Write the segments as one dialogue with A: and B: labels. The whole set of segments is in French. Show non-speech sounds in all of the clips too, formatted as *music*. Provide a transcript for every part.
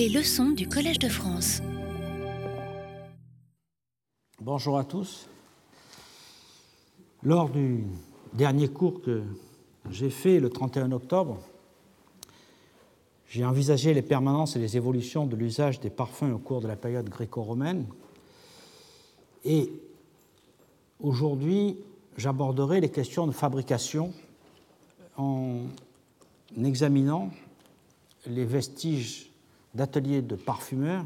A: Les leçons du Collège de France.
B: Bonjour à tous. Lors du dernier cours que j'ai fait le 31 octobre, j'ai envisagé les permanences et les évolutions de l'usage des parfums au cours de la période gréco-romaine. Et aujourd'hui, j'aborderai les questions de fabrication en examinant les vestiges d'ateliers de parfumeurs,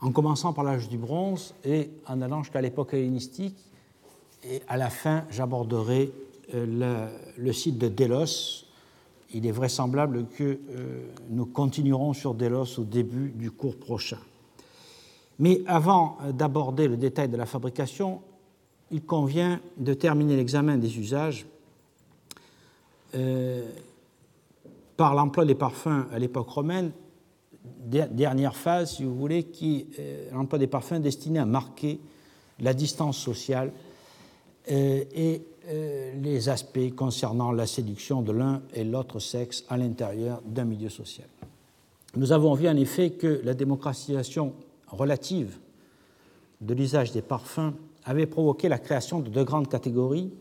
B: en commençant par l'âge du bronze et en allant jusqu'à l'époque hellénistique. Et à la fin, j'aborderai euh, le, site de Délos. Il est vraisemblable que euh, nous continuerons sur Délos au début du cours prochain. Mais avant d'aborder le détail de la fabrication, il convient de terminer l'examen des usages euh, par l'emploi des parfums à l'époque romaine, dernière phase, si vous voulez, qui euh, l'emploi des parfums destiné à marquer la distance sociale euh, et euh, les aspects concernant la séduction de l'un et l'autre sexe à l'intérieur d'un milieu social. Nous avons vu en effet que la démocratisation relative de l'usage des parfums avait provoqué la création de deux grandes catégories.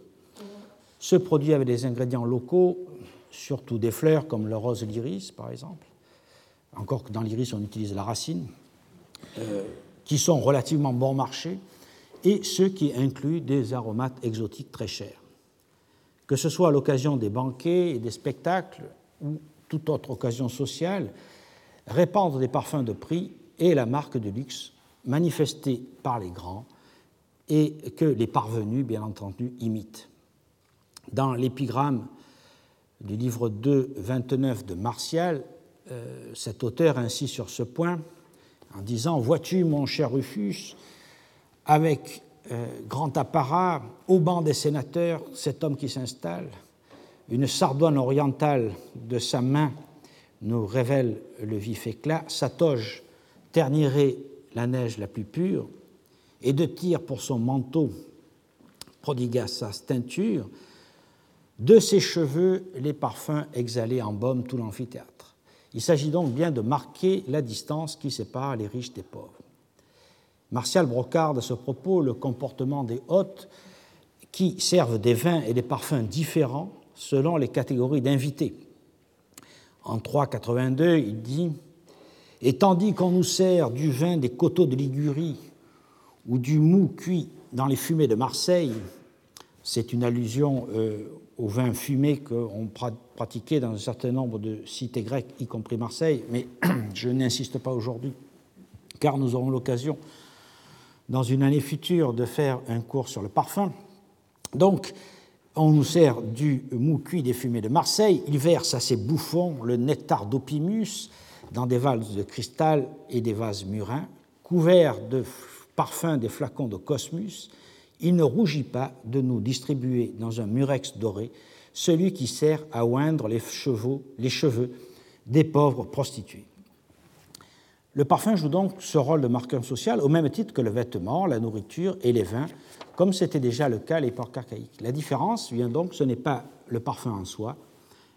B: Ce produit avec des ingrédients locaux, surtout des fleurs comme le rose l'iris par exemple, encore que dans l'iris on utilise la racine, euh, qui sont relativement bon marché, et ceux qui incluent des aromates exotiques très chers. Que ce soit à l'occasion des banquets et des spectacles ou toute autre occasion sociale, répandre des parfums de prix est la marque de luxe manifestée par les grands et que les parvenus, bien entendu, imitent. Dans l'épigramme du livre 2, 29 de Martial, euh, cet auteur insiste sur ce point en disant Vois-tu, mon cher Rufus, avec euh, grand apparat, au banc des sénateurs, cet homme qui s'installe, une sardouane orientale de sa main nous révèle le vif éclat, sa toge ternirait la neige la plus pure, et de tir pour son manteau prodigua sa teinture, de ses cheveux les parfums exhalaient en baume tout l'amphithéâtre. Il s'agit donc bien de marquer la distance qui sépare les riches des pauvres. Martial brocarde à ce propos le comportement des hôtes qui servent des vins et des parfums différents selon les catégories d'invités. En 382, il dit Et tandis qu'on nous sert du vin des coteaux de Ligurie ou du mou cuit dans les fumées de Marseille, c'est une allusion euh, au vin fumé qu'on pratiquait dans un certain nombre de cités grecques, y compris Marseille, mais *clears throat* je n'insiste pas aujourd'hui, car nous aurons l'occasion, dans une année future, de faire un cours sur le parfum. Donc, on nous sert du mou cuit des fumées de Marseille, il verse à ses bouffons le nectar d'opimus dans des vases de cristal et des vases murins, couverts de parfums des flacons de Cosmus, il ne rougit pas de nous distribuer dans un murex doré celui qui sert à oindre les, cheveux des pauvres prostituées. Le parfum joue donc ce rôle de marqueur social au même titre que le vêtement, la nourriture et les vins, comme c'était déjà le cas à l'époque archaïque. La différence vient donc, ce n'est pas le parfum en soi,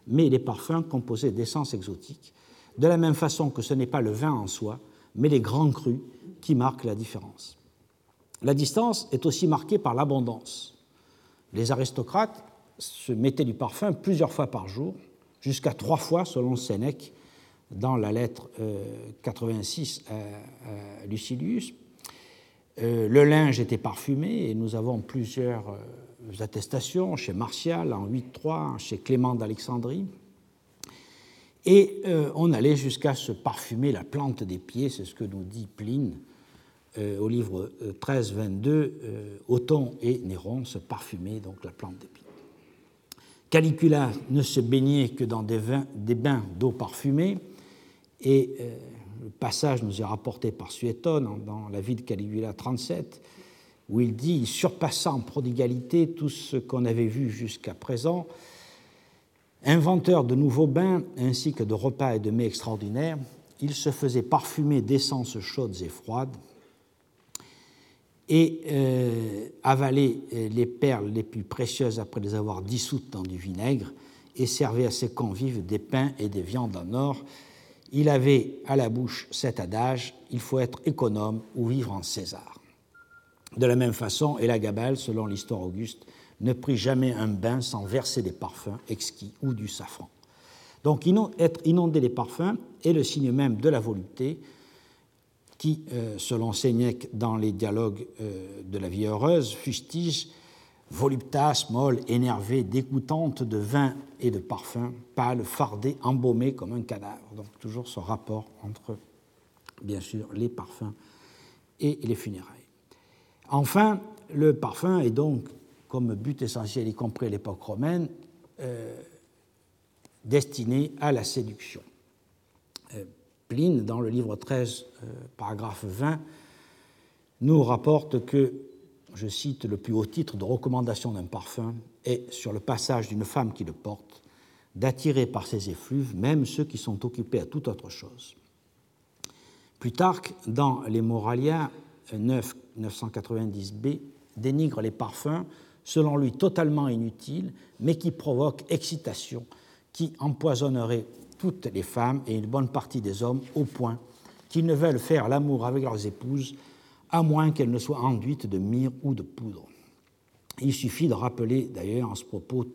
B: mais les parfums composés d'essences exotiques, de la même façon que ce n'est pas le vin en soi, mais les grands crus qui marquent la différence. La distance est aussi marquée par l'abondance. Les aristocrates se mettaient du parfum plusieurs fois par jour, jusqu'à trois fois selon Sénèque dans la lettre 86 euh, à, Lucilius. Euh, le linge était parfumé et nous avons plusieurs euh, attestations chez Martial en 8.3, chez Clément d'Alexandrie. Et on allait jusqu'à se parfumer la plante des pieds, c'est ce que nous dit Pline au livre 13-22, euh, euh, Othon et Néron se parfumaient donc la plante d'épi. Calicula ne se baignait que dans des, des bains d'eau parfumée, et le passage nous est rapporté par Suétone dans la vie de Caligula 37, où il dit, surpassant en prodigalité tout ce qu'on avait vu jusqu'à présent, inventeur de nouveaux bains ainsi que de repas et de mets extraordinaires, il se faisait parfumer d'essences chaudes et froides, et euh, avaler euh, les perles les plus précieuses après les avoir dissoutes dans du vinaigre et servait à ses convives des pains et des viandes en or. il avait à la bouche cet adage il faut être économe ou vivre en César. De la même façon, Elagabal, selon l'histoire auguste, ne prit jamais un bain sans verser des parfums exquis ou du safran. Donc être inondé des parfums est le signe même de la volupté qui, euh, selon Sénèque dans les dialogues euh, de la vie heureuse, fustige voluptas, molle, énervée, dégoûtante de vin et de parfum, pâle, fardée, embaumée comme un cadavre. Donc toujours ce rapport entre, bien sûr, les parfums et les funérailles. Enfin, le parfum est donc, comme but essentiel, y compris à l'époque romaine, euh, destiné à la séduction. Pline, dans le livre 13, euh, paragraphe 20, nous rapporte que, je cite, le plus haut titre de recommandation d'un parfum est, sur le passage d'une femme qui le porte, d'attirer par ses effluves même ceux qui sont occupés à toute autre chose. Plutarque, dans les Moralia 9, 990b, dénigre les parfums, selon lui totalement inutiles, mais qui provoquent excitation, qui empoisonneraient toutes les femmes et une bonne partie des hommes au point qu'ils ne veulent faire l'amour avec leurs épouses à moins qu'elles ne soient enduites de myrrhe ou de poudre. Il suffit de rappeler d'ailleurs en ce propos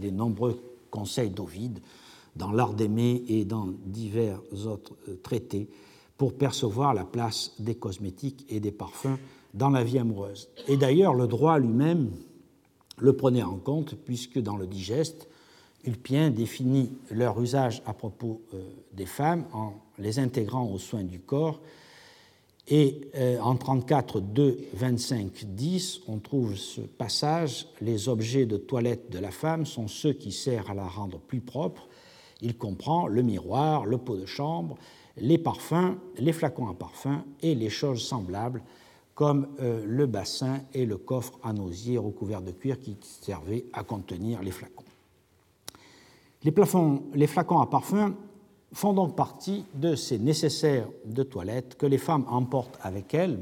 B: les nombreux conseils d'Ovide dans l'art d'aimer et dans divers autres euh, traités pour percevoir la place des cosmétiques et des parfums dans la vie amoureuse. Et d'ailleurs, le droit lui-même le prenait en compte, puisque dans le digeste, Ulpien définit leur usage à propos euh, des femmes en les intégrant aux soins du corps. Et euh, en 34, 2, 25, 10, on trouve ce passage Les objets de toilette de la femme sont ceux qui servent à la rendre plus propre. Il comprend le miroir, le pot de chambre, les parfums, les flacons à parfum et les choses semblables comme euh, le bassin et le coffre à osier recouvert de cuir qui servaient à contenir les flacons. Les, flacons à parfum font donc partie de ces nécessaires de toilette que les femmes emportent avec elles.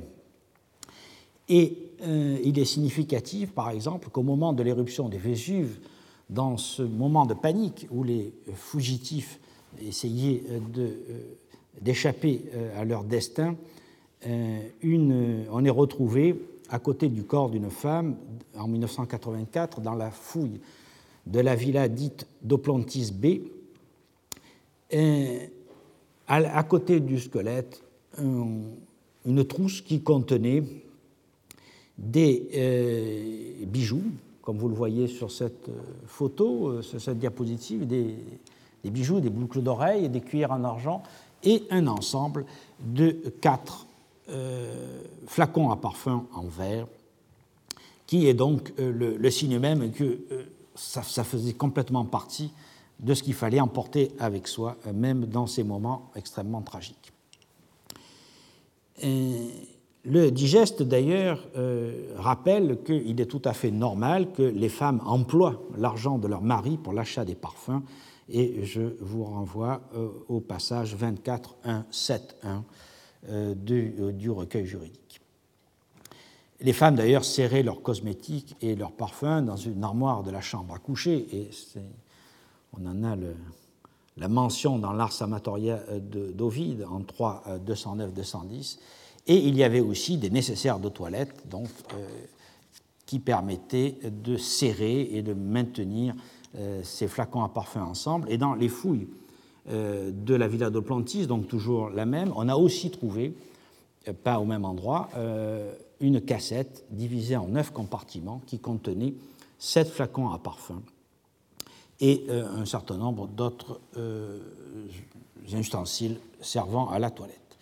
B: Et euh, il est significatif, par exemple, qu'au moment de l'éruption des Vésuve, dans ce moment de panique où les fugitifs essayaient d'échapper euh, à leur destin, euh, une, on est retrouvé à côté du corps d'une femme en 1984 dans la fouille de la villa dite d'Oplantis B. à, côté du squelette, une trousse qui contenait des euh, bijoux, comme vous le voyez sur cette photo, sur cette diapositive, des, bijoux, des boucles d'oreilles des cuillères en argent et un ensemble de quatre euh, flacons à parfum en verre, qui est donc euh, le, signe même que euh, ça, faisait complètement partie de ce qu'il fallait emporter avec soi, même dans ces moments extrêmement tragiques. le digeste, d'ailleurs, rappelle qu'il est tout à fait normal que les femmes emploient l'argent de leur mari pour l'achat des parfums et je vous renvoie euh, au passage 24.1.7.1 du, euh, du recueil juridique. Les femmes d'ailleurs serraient leurs cosmétiques et leurs parfums dans une armoire de la chambre à coucher, on en a la mention dans l'Ars Amatoria d'Ovide en 3, 209-210, et il y avait aussi des nécessaires de toilette euh, qui permettaient de serrer et de maintenir euh, ces flacons à parfum ensemble. Et dans les fouilles euh, de la villa de Plantis, donc toujours la même, on a aussi trouvé, euh, pas au même endroit, une cassette divisée en neuf compartiments qui contenait sept flacons à parfum et un certain nombre d'autres ustensiles servant à la toilette.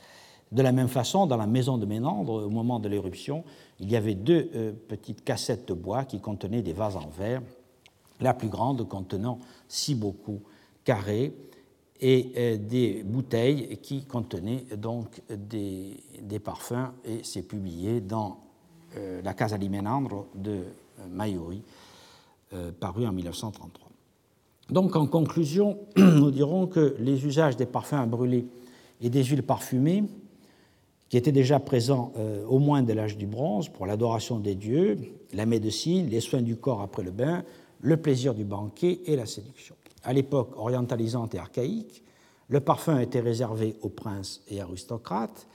B: De la même façon, dans la maison de Ménandre, au moment de l'éruption, il y avait deux petites cassettes de bois qui contenaient des vases en verre la plus grande contenant six beaucoup carrés et euh, des bouteilles qui contenaient donc des, parfums et c'est publié dans euh, la Casa di Menandro de euh, Maiori, paru en 1933. Donc en conclusion, *clears throat* nous dirons que les usages des parfums à brûler et des huiles parfumées, qui étaient déjà présents au moins dès l'âge du bronze pour l'adoration des dieux, la médecine, les soins du corps après le bain, le plaisir du banquet et la séduction. À l'époque orientalisante et archaïque, Le parfum était réservé aux princes et aristocrates,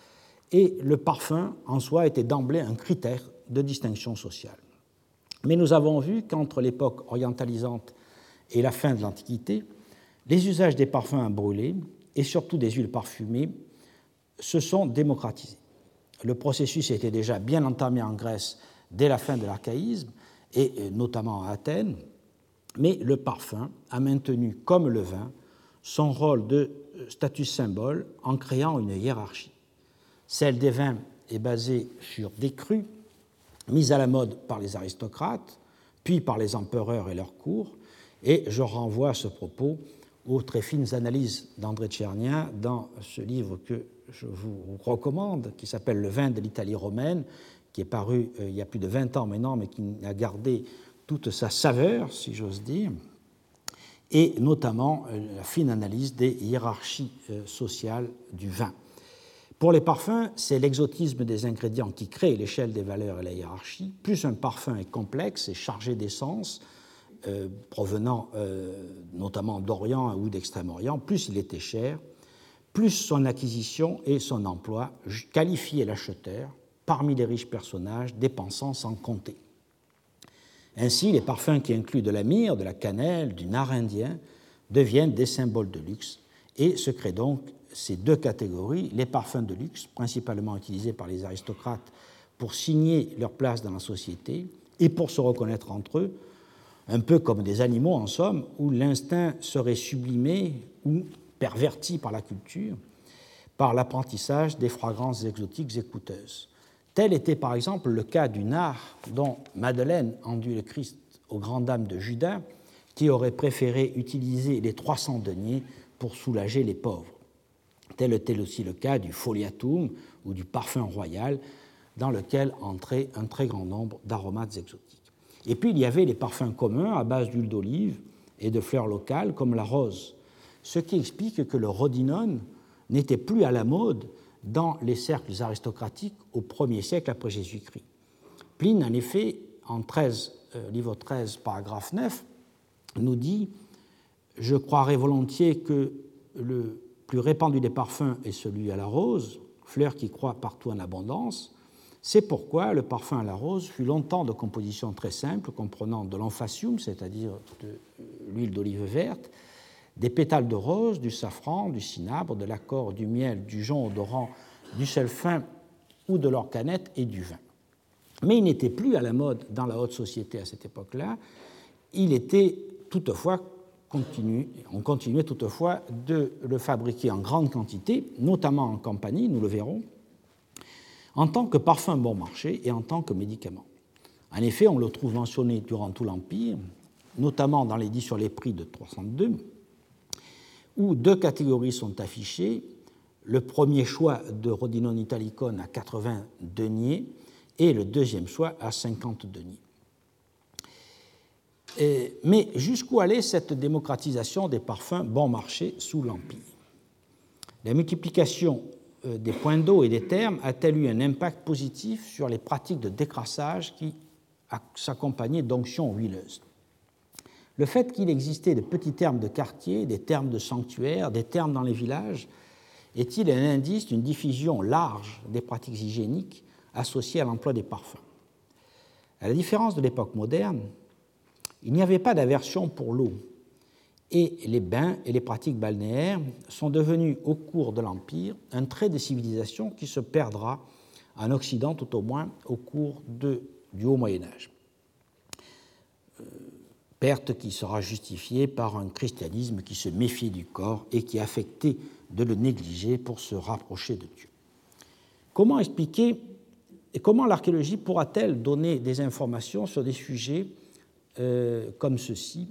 B: et le parfum en soi était d'emblée un critère de distinction sociale. Mais nous avons vu qu'entre l'époque orientalisante et la fin de l'Antiquité, les usages des parfums à brûler et surtout des huiles parfumées se sont démocratisés. Le processus était déjà bien entamé en Grèce dès la fin de l'archaïsme, et notamment à Athènes, mais le parfum a maintenu, comme le vin, son rôle de statut symbole en créant une hiérarchie. Celle des vins est basée sur des crus mis à la mode par les aristocrates, puis par les empereurs et leurs cours, et je renvoie à ce propos aux très fines analyses d'André Tchernien dans ce livre que je vous recommande, qui s'appelle Le vin de l'Italie romaine, qui est paru euh, il y a plus de 20 ans maintenant, mais qui a gardé toute sa saveur, si j'ose dire, et notamment euh, la fine analyse des hiérarchies euh, sociales du vin. Pour les parfums, c'est l'exotisme des ingrédients qui crée l'échelle des valeurs et la hiérarchie. Plus un parfum est complexe et chargé d'essence, euh, provenant notamment d'Orient ou d'Extrême-Orient, plus il était cher, plus son acquisition et son emploi qualifiaient l'acheteur parmi les riches personnages dépensant sans compter. Ainsi, les parfums qui incluent de la myrrhe, de la cannelle, du nard indien deviennent des symboles de luxe et se créent donc ces deux catégories, les parfums de luxe, principalement utilisés par les aristocrates pour signer leur place dans la société et pour se reconnaître entre eux, un peu comme des animaux en somme, où l'instinct serait sublimé ou perverti par la culture, par l'apprentissage des fragrances exotiques et coûteuses. Tel était par exemple le cas du nard dont Madeleine enduit le Christ aux grandes dames de Judas, qui aurait préféré utiliser les 300 deniers pour soulager les pauvres. Tel était aussi le cas du foliatum ou du parfum royal, dans lequel entrait un très grand nombre d'aromates exotiques. Et puis il y avait les parfums communs à base d'huile d'olive et de fleurs locales comme la rose, ce qui explique que le rhodinone n'était plus à la mode dans les cercles aristocratiques au 1er siècle après Jésus-Christ. Pline, en effet, en 13, euh, livre 13, paragraphe 9, nous dit Je croirais volontiers que le plus répandu des parfums est celui à la rose, fleur qui croît partout en abondance. C'est pourquoi le parfum à la rose fut longtemps de composition très simple, comprenant de l'emphacium, c'est-à-dire de l'huile d'olive verte, des pétales de rose, du safran, du cinabre, de l'accord, du miel, du jonc odorant, du sel fin ou de l'orcanette et du vin. Mais il n'était plus à la mode dans la haute société à cette époque-là. Il était toutefois continu, on continuait toutefois de le fabriquer en grande quantité, notamment en compagnie, nous le verrons, en tant que parfum bon marché et en tant que médicament. En effet, on le trouve mentionné durant tout l'Empire, notamment dans l'édit sur les prix de 302, où deux catégories sont affichées. Le premier choix de Rhodinone Italicone à 80 deniers et le deuxième choix à 50 deniers. mais jusqu'où allait cette démocratisation des parfums bon marché sous l'Empire? La multiplication euh, des points d'eau et des termes a-t-elle eu un impact positif sur les pratiques de décrassage qui s'accompagnaient d'onctions huileuses? Le fait qu'il existait de petits termes de quartier, des termes de sanctuaire, des termes dans les villages, est-il un indice d'une diffusion large des pratiques hygiéniques associées à l'emploi des parfums? À la différence de l'époque moderne, il n'y avait pas d'aversion pour l'eau, et les bains et les pratiques balnéaires sont devenus au cours de l'Empire un trait de civilisation qui se perdra en Occident tout au moins au cours du Haut Moyen Âge perte qui sera justifiée par un christianisme qui se méfie du corps et qui affectait de le négliger pour se rapprocher de Dieu. Comment expliquer et comment l'archéologie pourra-t-elle donner des informations sur des sujets euh, comme ceci,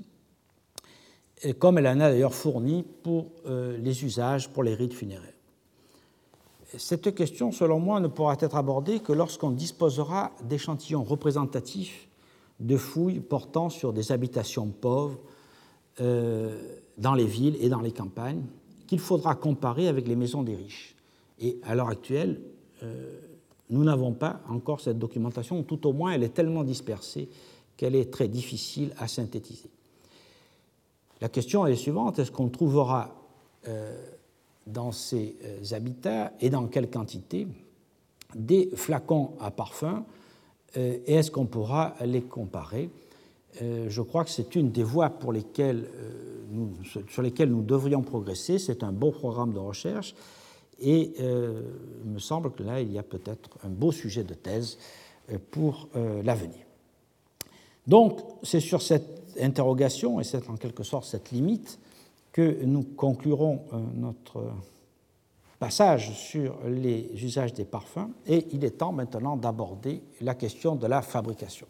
B: comme elle en a d'ailleurs fourni pour euh, les usages pour les rites funéraires? Cette question, selon moi, ne pourra être abordée que lorsqu'on disposera d'échantillons représentatifs de fouilles portant sur des habitations pauvres euh, dans les villes et dans les campagnes qu'il faudra comparer avec les maisons des riches. Et à l'heure actuelle, euh, nous n'avons pas encore cette documentation, ou tout au moins elle est tellement dispersée qu'elle est très difficile à synthétiser. La question est suivante, est-ce qu'on trouvera euh, dans ces habitats et dans quelle quantité des flacons à parfum et est-ce qu'on pourra les comparer? Je crois que c'est une des voies pour lesquelles, sur lesquelles nous devrions progresser. C'est un beau programme de recherche et il me semble que là, il y a peut-être un beau sujet de thèse pour l'avenir. Donc, c'est sur cette interrogation, et c'est en quelque sorte cette limite, que nous conclurons euh, notre passage sur les usages des parfums, et il est temps maintenant d'aborder la question de la fabrication.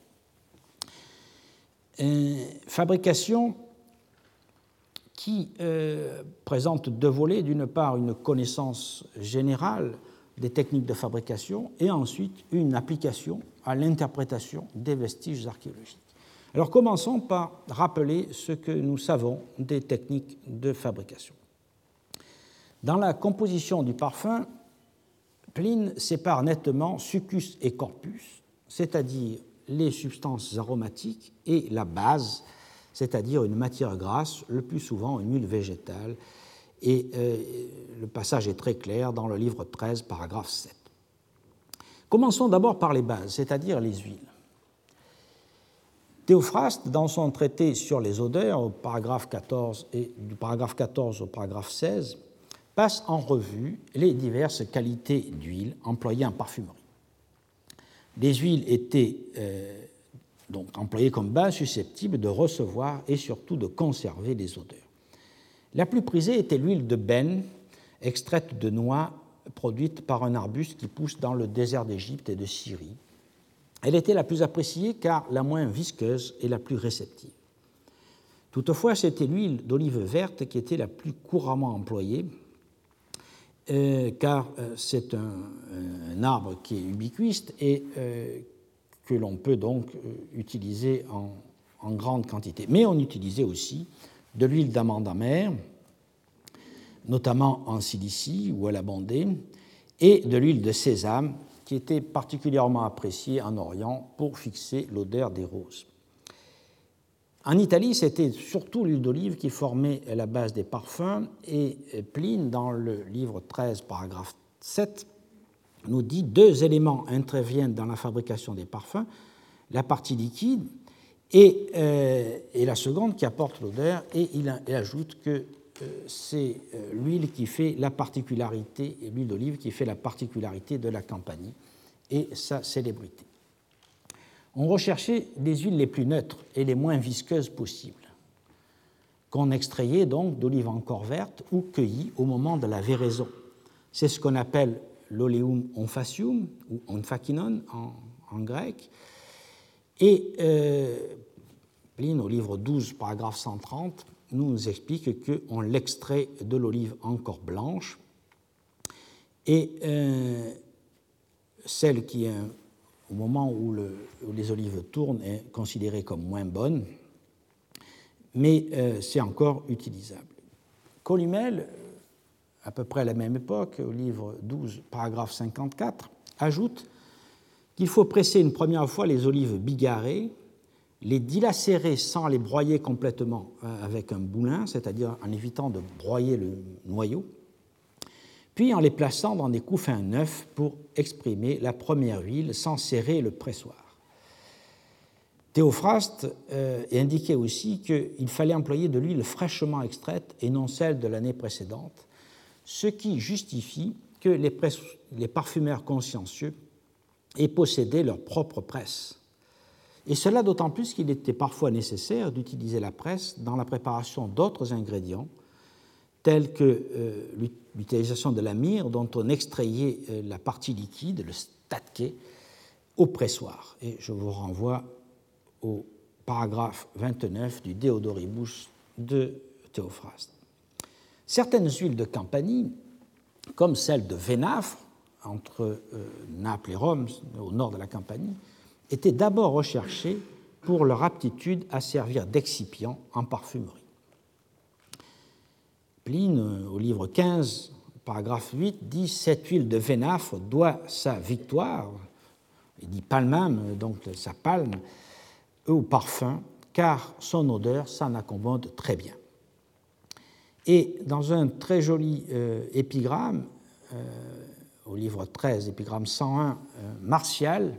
B: fabrication qui euh, présente deux volets, d'une part une connaissance générale des techniques de fabrication et ensuite une application à l'interprétation des vestiges archéologiques. Alors commençons par rappeler ce que nous savons des techniques de fabrication. Dans la composition du parfum, Pline sépare nettement succus et corpus, c'est-à-dire les substances aromatiques, et la base, c'est-à-dire une matière grasse, le plus souvent une huile végétale. Et euh, le passage est très clair dans le livre 13, paragraphe 7. Commençons d'abord par les bases, c'est-à-dire les huiles. Théophraste, dans son traité sur les odeurs, paragraphe 14 et du paragraphe 14 au paragraphe 16, passe en revue les diverses qualités d'huile employées en parfumerie. Les huiles étaient euh, donc employées comme base susceptibles de recevoir et surtout de conserver les odeurs. La plus prisée était l'huile de benne, extraite de noix produite par un arbuste qui pousse dans le désert d'Égypte et de Syrie, elle était la plus appréciée car la moins visqueuse et la plus réceptive. Toutefois, c'était l'huile d'olive verte qui était la plus couramment employée, car euh, c'est un, arbre qui est ubiquiste et euh, que l'on peut donc utiliser en, grande quantité. Mais on utilisait aussi de l'huile d'amande amère, notamment en Cilicie où elle abondait, et de l'huile de sésame qui était particulièrement apprécié en Orient pour fixer l'odeur des roses. En Italie, c'était surtout l'huile d'olive qui formait la base des parfums, et Pline, dans le livre 13, paragraphe 7, nous dit deux éléments interviennent dans la fabrication des parfums, la partie liquide et, euh, la seconde qui apporte l'odeur, et il, ajoute que euh, c'est euh, l'huile qui fait la particularité, l'huile d'olive qui fait la particularité de la campagne et sa célébrité. On recherchait les huiles les plus neutres et les moins visqueuses possibles, qu'on extrayait donc d'olives encore vertes ou cueillies au moment de la véraison. C'est ce qu'on appelle l'oleum onfacium ou onfakinon en, grec. Et euh, Pline, au livre 12, paragraphe 130, nous explique qu'on l'extrait de l'olive encore blanche et euh, celle qui, au moment où, les olives tournent, est considérée comme moins bonne, mais euh, c'est encore utilisable. Columel, à peu près à la même époque, au livre 12, paragraphe 54, ajoute qu'il faut presser une première fois les olives bigarrées les dilacérer sans les broyer complètement euh, avec un boulin, c'est-à-dire en évitant de broyer le noyau, puis en les plaçant dans des couffins neufs pour exprimer la première huile sans serrer le pressoir. Théophraste euh, indiquait aussi qu'il fallait employer de l'huile fraîchement extraite et non celle de l'année précédente, ce qui justifie que les, les parfumeurs consciencieux aient possédé leur propre presse et cela d'autant plus qu'il était parfois nécessaire d'utiliser la presse dans la préparation d'autres ingrédients, tels que euh, l'utilisation de la myrrhe dont on extrayait euh, la partie liquide, le statke, au pressoir. Et je vous renvoie au paragraphe 29 du Deodoribus de Théophraste. Certaines huiles de Campanie, comme celle de Vénafre, entre euh, Naples et Rome, au nord de la Campanie, étaient d'abord recherchés pour leur aptitude à servir d'excipient en parfumerie. Pline, au livre 15, paragraphe 8, dit Cette huile de Vénafre doit sa victoire, il dit palmam, donc sa palme, au parfum, car son odeur s'en accommode très bien. Et dans un très joli euh, épigramme, euh, au livre 13, épigramme 101, Martial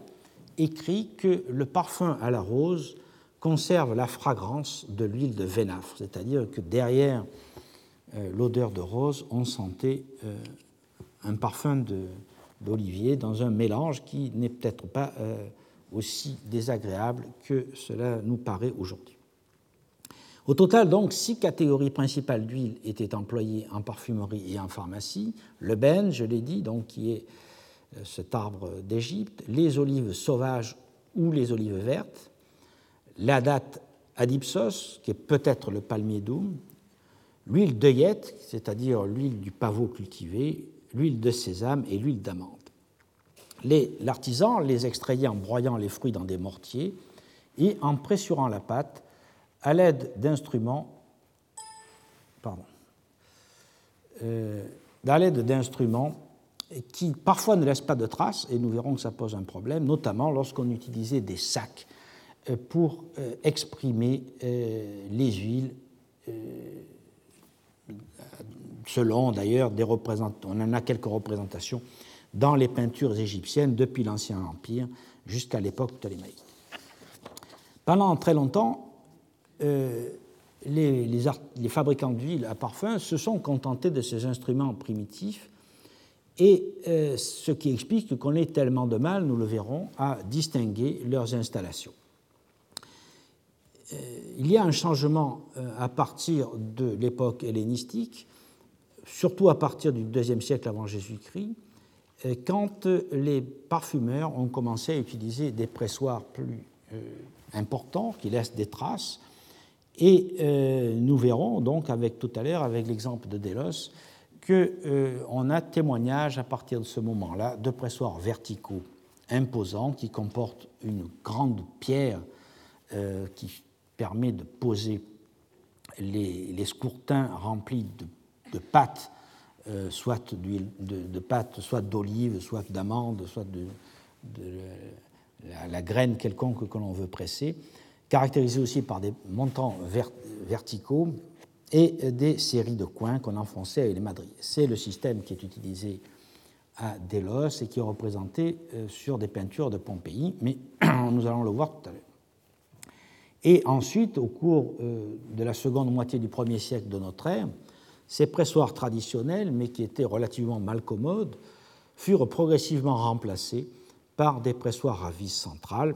B: écrit que le parfum à la rose conserve la fragrance de l'huile de vénafre, c'est-à-dire que derrière l'odeur de rose, on sentait un parfum d'olivier dans un mélange qui n'est peut-être pas aussi désagréable que cela nous paraît aujourd'hui. Au total, donc, six catégories principales d'huile étaient employées en parfumerie et en pharmacie. Le ben, je l'ai dit, donc, qui est euh, cet arbre d'Égypte, les olives sauvages ou les olives vertes, la date adipsos, qui est peut-être le palmier d'Oum, l'huile d'œillette, c'est-à-dire l'huile du pavot cultivé, l'huile de sésame et l'huile d'amande. L'artisan les extrayait en broyant les fruits dans des mortiers et en pressurant la pâte à l'aide d'instruments euh, à l'aide d'instruments qui parfois ne laissent pas de traces, et nous verrons que ça pose un problème, notamment lorsqu'on utilisait des sacs euh, pour euh, exprimer les huiles, selon d'ailleurs des représentants. On en a quelques représentations dans les peintures égyptiennes depuis l'Ancien Empire jusqu'à l'époque ptolémaïque. Pendant très longtemps, euh, les, les, fabricants d'huile à parfum se sont contentés de ces instruments primitifs, et euh, ce qui explique qu'on ait tellement de mal, nous le verrons, à distinguer leurs installations. Euh, il y a un changement à partir de l'époque hellénistique, surtout à partir du IIe siècle avant Jésus-Christ, quand les parfumeurs ont commencé à utiliser des pressoirs plus euh, importants qui laissent des traces. Et euh, nous verrons donc avec tout à l'heure, avec l'exemple de Delos, qu'on euh, a témoignage à partir de ce moment-là de pressoirs verticaux imposants qui comportent une grande pierre qui permet de poser les, les scourtins remplis de, de pâte euh, soit d'huile de, pâte, soit d'olive, soit d'amande, soit de, la, graine quelconque que l'on veut presser, caractérisé aussi par des montants verticaux et des séries de coins qu'on enfonçait avec les madriers. C'est le système qui est utilisé à Delos et qui est représenté euh, sur des peintures de Pompéi, mais *clears throat* nous allons le voir tout à l'heure. Et ensuite, au cours euh, de la seconde moitié du premier siècle de notre ère, ces pressoirs traditionnels, mais qui étaient relativement malcommodes, furent progressivement remplacés par des pressoirs à vis centrale.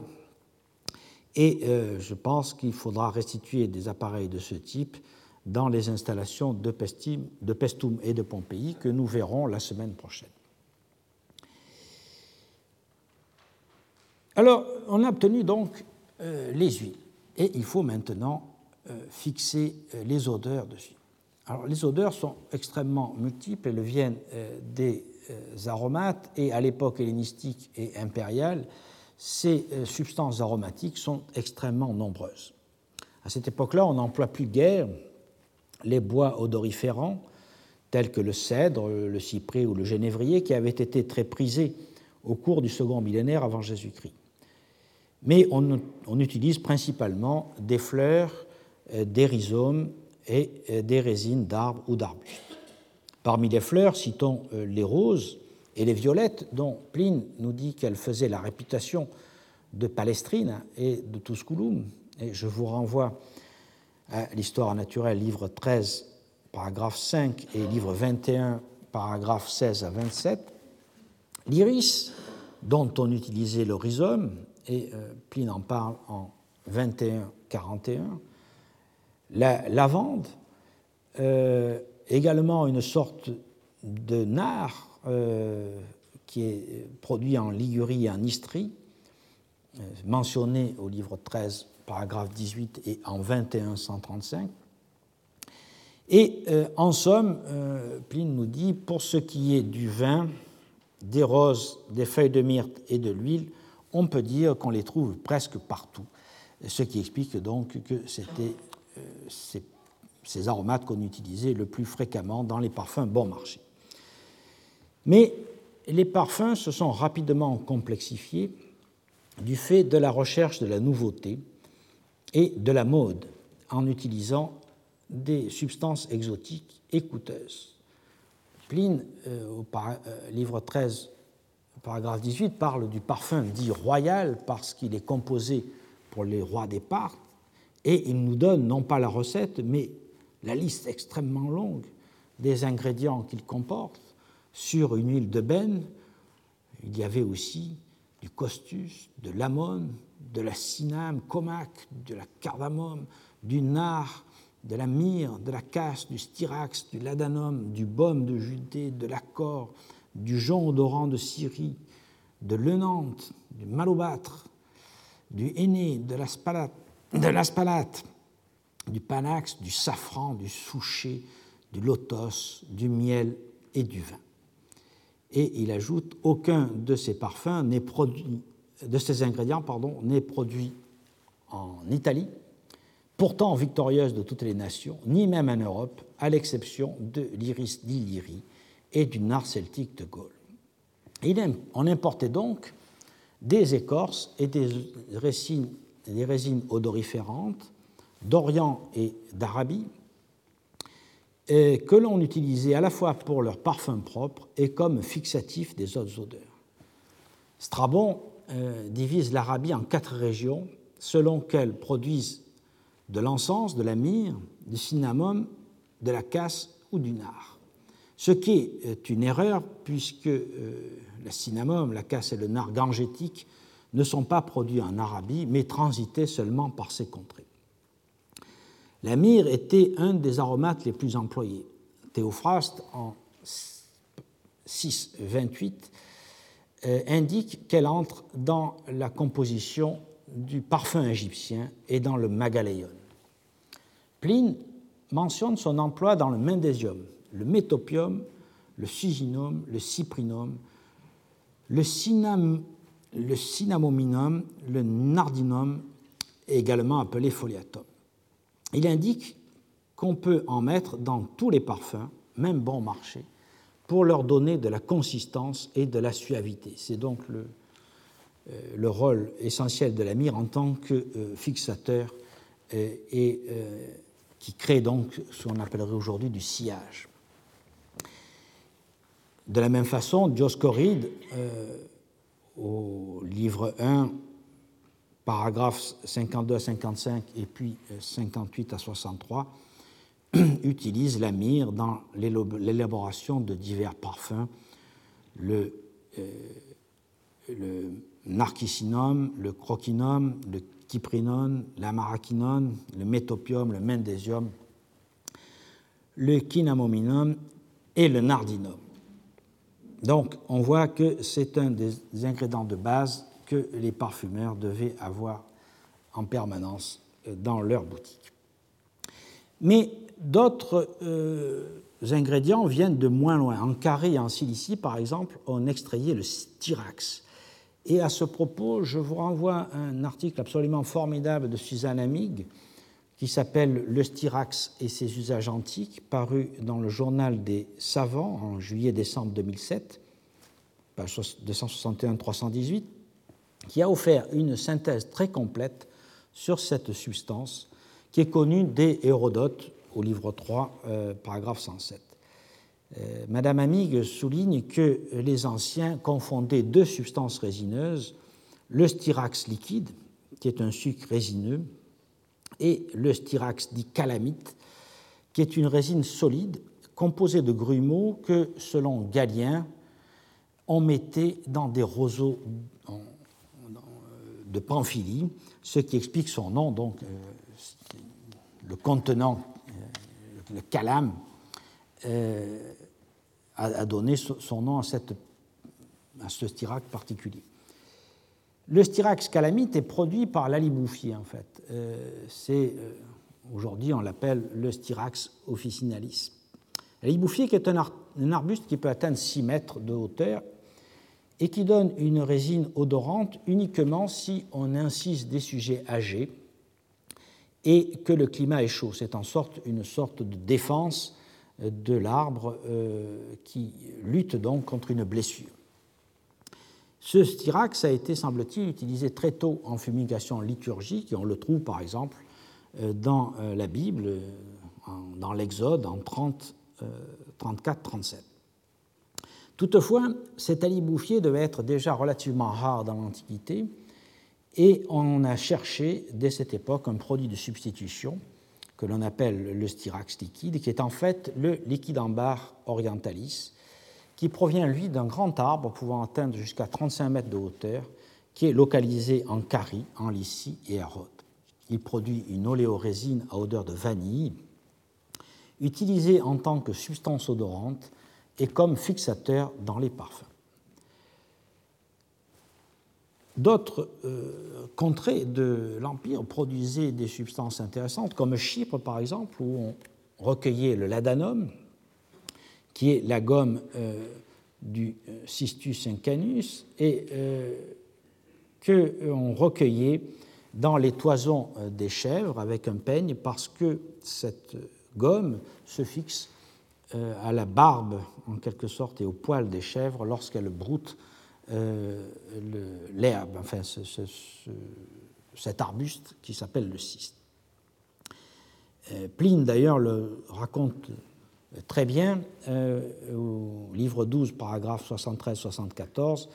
B: Et euh, je pense qu'il faudra restituer des appareils de ce type dans les installations de, Pestum, de et de Pompéi que nous verrons la semaine prochaine. Alors, on a obtenu donc euh, les huiles et il faut maintenant euh, fixer les odeurs les odeurs sont extrêmement multiples, elles viennent euh, des euh, aromates et à l'époque hellénistique et impériale, ces euh, substances aromatiques sont extrêmement nombreuses. À cette époque-là, on n'emploie plus guère les bois odoriférants tels que le cèdre, le cyprès ou le génévrier qui avaient été très prisés au cours du second millénaire avant Jésus-Christ. Mais on, utilise principalement des fleurs, des rhizomes et euh, des résines d'arbres ou d'arbustes. Parmi les fleurs, citons euh, les roses et les violettes, dont Pline nous dit qu'elles faisaient la réputation de Palestrine et de Tusculum. Je vous renvoie à l'histoire naturelle, livre 13, paragraphe 5, et livre 21, paragraphe 16 à 27. L'iris, dont on utilisait le rhizome, et euh, Pline en parle en 21-41, la lavande, euh, également une sorte de nard euh, qui est produit en Ligurie et en Istrie, euh, mentionné au livre 13, paragraphe 18 et en 2135. Et en somme, Pline nous dit, pour ce qui est du vin, des roses, des feuilles de myrte et de l'huile, on peut dire qu'on les trouve presque partout, ce qui explique donc que c'était ces, ces aromates qu'on utilisait le plus fréquemment dans les parfums bon marché. Mais les parfums se sont rapidement complexifiés du fait de la recherche de la nouveauté et de la mode en utilisant des substances exotiques et coûteuses. Pline, euh, au euh, livre 13, paragraphe 18, parle du parfum dit royal parce qu'il est composé pour les rois des Parthes, et il nous donne non pas la recette, mais la liste extrêmement longue des ingrédients qu'il comporte sur une huile de benne. Il y avait aussi du costus, de l'amone, de la ciname, comac, de la cardamome, du nard, de la myrrhe, de la casse, du styrax, du ladanum, du baume de Judée, de l'accord, du jonc odorant de Syrie, de l'enante, du malobâtre, du henné, de l'aspalate, du panax, du safran, du souchet, du lotos, du miel et du vin. Et il ajoute aucun de ces parfums n'est produit, de ces ingrédients pardon, n'est produit en Italie, pourtant victorieuse de toutes les nations, ni même en Europe, à l'exception de l'iris d'Illyrie et du nard celtique de Gaule. on importait donc des écorces et des résines, des résines odoriférantes d'Orient et d'Arabie, que l'on utilisait à la fois pour leur parfum propre et comme fixatif des autres odeurs. Strabon euh, divise l'Arabie en quatre régions selon qu'elles produisent de l'encens, de la myrrhe, du cinnamon, de la casse ou du nard. Ce qui est une erreur puisque euh, la cinnamon, la casse et le nard gangétique ne sont pas produits en Arabie mais transités seulement par ces contrées. La myrrhe était un des aromates les plus employés. Théophraste, en 628, euh, indique qu'elle entre dans la composition du parfum égyptien et dans le magaléon. Pline mentionne son emploi dans le mendésium, le métopium, le susinum, le cyprinum, le, cinam, le cinnamominum, le nardinum, également appelé foliatum il indique qu'on peut en mettre dans tous les parfums, même bon marché, pour leur donner de la consistance et de la suavité. C'est donc le, euh, le, rôle essentiel de la myrrhe en tant que euh, fixateur euh, et qui crée donc ce qu'on appellerait aujourd'hui du sillage. De la même façon, Dioscoride, au livre 1, paragraphes 52 à 55 et puis 58 euh, à 63, *clears throat* utilise la myrrhe dans l'élaboration de divers parfums, le, euh, le narcissinum, le croquinum, le kyprinone, l'amaraquinone, le métopium, le mendésium, le kinamominum et le nardinum. Donc on voit que c'est un des ingrédients de base que les parfumeurs devaient avoir en permanence euh, dans leur boutique. Mais d'autres euh, ingrédients viennent de moins loin. En carré et en Cilicie, par exemple, on extrayait le styrax. Et à ce propos, je vous renvoie à un article absolument formidable de Suzanne Amig qui s'appelle Le styrax et ses usages antiques, paru dans le journal des savants en juillet-décembre 2007, page 261-318 qui a offert une synthèse très complète sur cette substance qui est connue des Hérodote au livre 3, euh, paragraphe 107. Euh, Madame Amig souligne que les anciens confondaient deux substances résineuses, le styrax liquide, qui est un sucre résineux, et le styrax dit calamite, qui est une résine solide composée de grumeaux que, selon Galien, on mettait dans des roseaux de Pamphylie, ce qui explique son nom, donc euh, le contenant, euh, le calame, euh, a, donné son nom à, ce styrax particulier. Le styrax calamite est produit par l'alibouffier, en fait. C'est, aujourd'hui, on l'appelle le styrax officinalis. L'alibouffier, qui est un, arbuste qui peut atteindre 6 mètres de hauteur et qui donne une résine odorante uniquement si on incise des sujets âgés et que le climat est chaud. C'est en sorte une sorte de défense de l'arbre euh, qui lutte donc contre une blessure. Ce styrax a été, semble-t-il, utilisé très tôt en fumigation liturgique, et on le trouve par exemple euh, dans euh, la Bible, dans l'Exode en 34-37. Toutefois, cet Ali bouffier devait être déjà relativement rare dans l'Antiquité et on a cherché dès cette époque un produit de substitution que l'on appelle le styrax liquide, qui est en fait le liquide ambar orientalis, qui provient, lui, d'un grand arbre pouvant atteindre jusqu'à 35 mètres de hauteur, qui est localisé en Carie, en Lycie et à Rhodes. Il produit une oléorésine à odeur de vanille, utilisée en tant que substance odorante et comme fixateur dans les parfums. D'autres euh, contrées de l'Empire produisaient des substances intéressantes, comme Chypre par exemple, où on recueillait le ladanum, qui est la gomme euh, du euh, Cistus incanus, et qu'on recueillait dans les toisons des chèvres avec un peigne, parce que cette gomme se fixe euh, à la barbe, en quelque sorte, et au poil des chèvres lorsqu'elles broutent euh, l'herbe, enfin cet arbuste qui s'appelle le cyste. Euh, Pline, d'ailleurs, le raconte très bien au livre 12, paragraphe 73-74,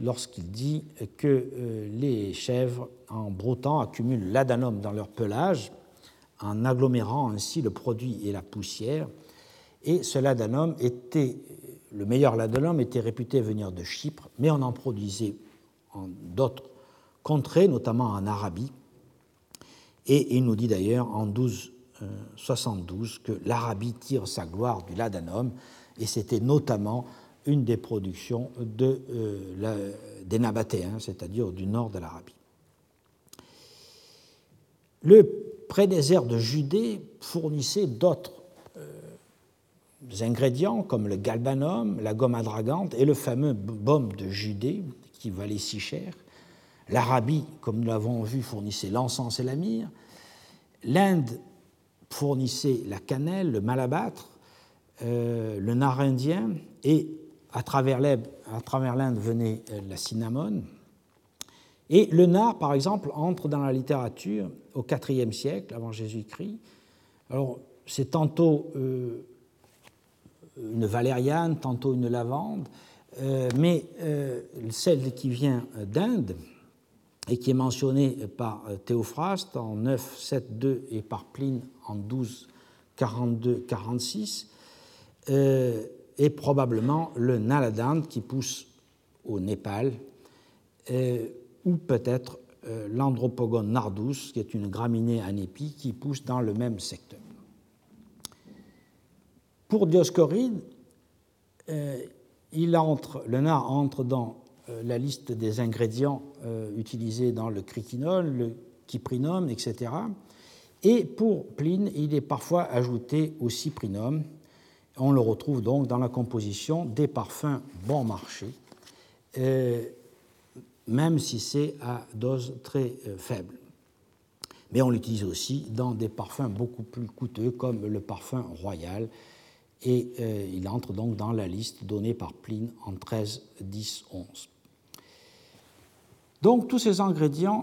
B: lorsqu'il dit que les chèvres, en broutant, accumulent l'adanum dans leur pelage en agglomérant ainsi le produit et la poussière. Et ce ladanum était, le meilleur ladanum était réputé venir de Chypre, mais on en produisait en d'autres contrées, notamment en Arabie. Et il nous dit d'ailleurs en 1272 que l'Arabie tire sa gloire du ladanum, et c'était notamment une des productions euh, des Nabatéens, c'est-à-dire du nord de l'Arabie. Le prédésert de Judée fournissait d'autres euh, ingrédients comme le galbanum, la gomme adragante et le fameux baume de Judée qui valait si cher. L'Arabie, comme nous l'avons vu, fournissait l'encens et la myrrhe. L'Inde fournissait la cannelle, le malabâtre, euh, le nard indien et à travers l'Inde venait euh, la cinnamone. Et le nard, par exemple, entre dans la littérature au IVe siècle avant Jésus-Christ. Alors, c'est tantôt euh, une valériane, tantôt une lavande, mais celle qui vient d'Inde et qui est mentionnée par Théophraste en 9, 7, 2 et par Pline en 12, 42, 46, est probablement le naladande qui pousse au Népal ou peut-être euh, l'Andropogone nardus, qui est une graminée anépi qui pousse dans le même secteur. Pour Dioscoride, euh, il entre, le nard entre dans euh, la liste des ingrédients utilisés dans le criquinol, le cyprinum, etc. Et pour Pline, il est parfois ajouté au cyprinum. On le retrouve donc dans la composition des parfums bon marché même si c'est à dose très euh, faible. Mais on l'utilise aussi dans des parfums beaucoup plus coûteux comme le parfum royal, et euh, il entre donc dans la liste donnée par Pline en 13, 10, 11. Donc tous ces ingrédients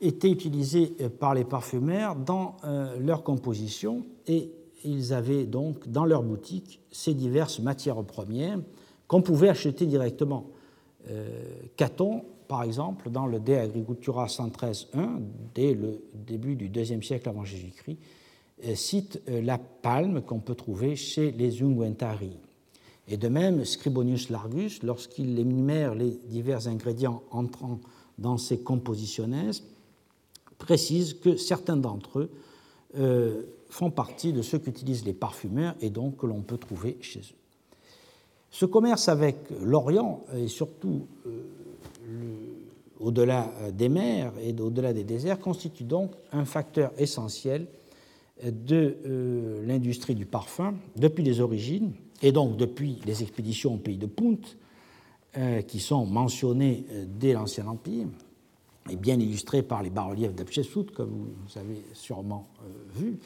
B: étaient utilisés euh, par les parfumeurs dans leur composition et ils avaient donc dans leur boutique ces diverses matières premières qu'on pouvait acheter directement. Euh, Caton, par exemple, dans le De Agricultura 113.1, dès le début du IIe siècle avant Jésus-Christ, euh, cite euh, la palme qu'on peut trouver chez les Unguentari. Et de même, Scribonius Largus, lorsqu'il énumère les divers ingrédients entrant dans ces compositionnes, précise que certains d'entre eux font partie de ceux qu'utilisent les parfumeurs et donc que l'on peut trouver chez eux. Ce commerce avec l'Orient, et surtout euh, au-delà des mers et au-delà des déserts, constitue donc un facteur essentiel de euh, l'industrie du parfum depuis les origines, et donc depuis les expéditions au pays de Punt, euh, qui sont mentionnées dès l'Ancien Empire, et bien illustrées par les bas-reliefs d'Apchesout, comme vous avez sûrement vu.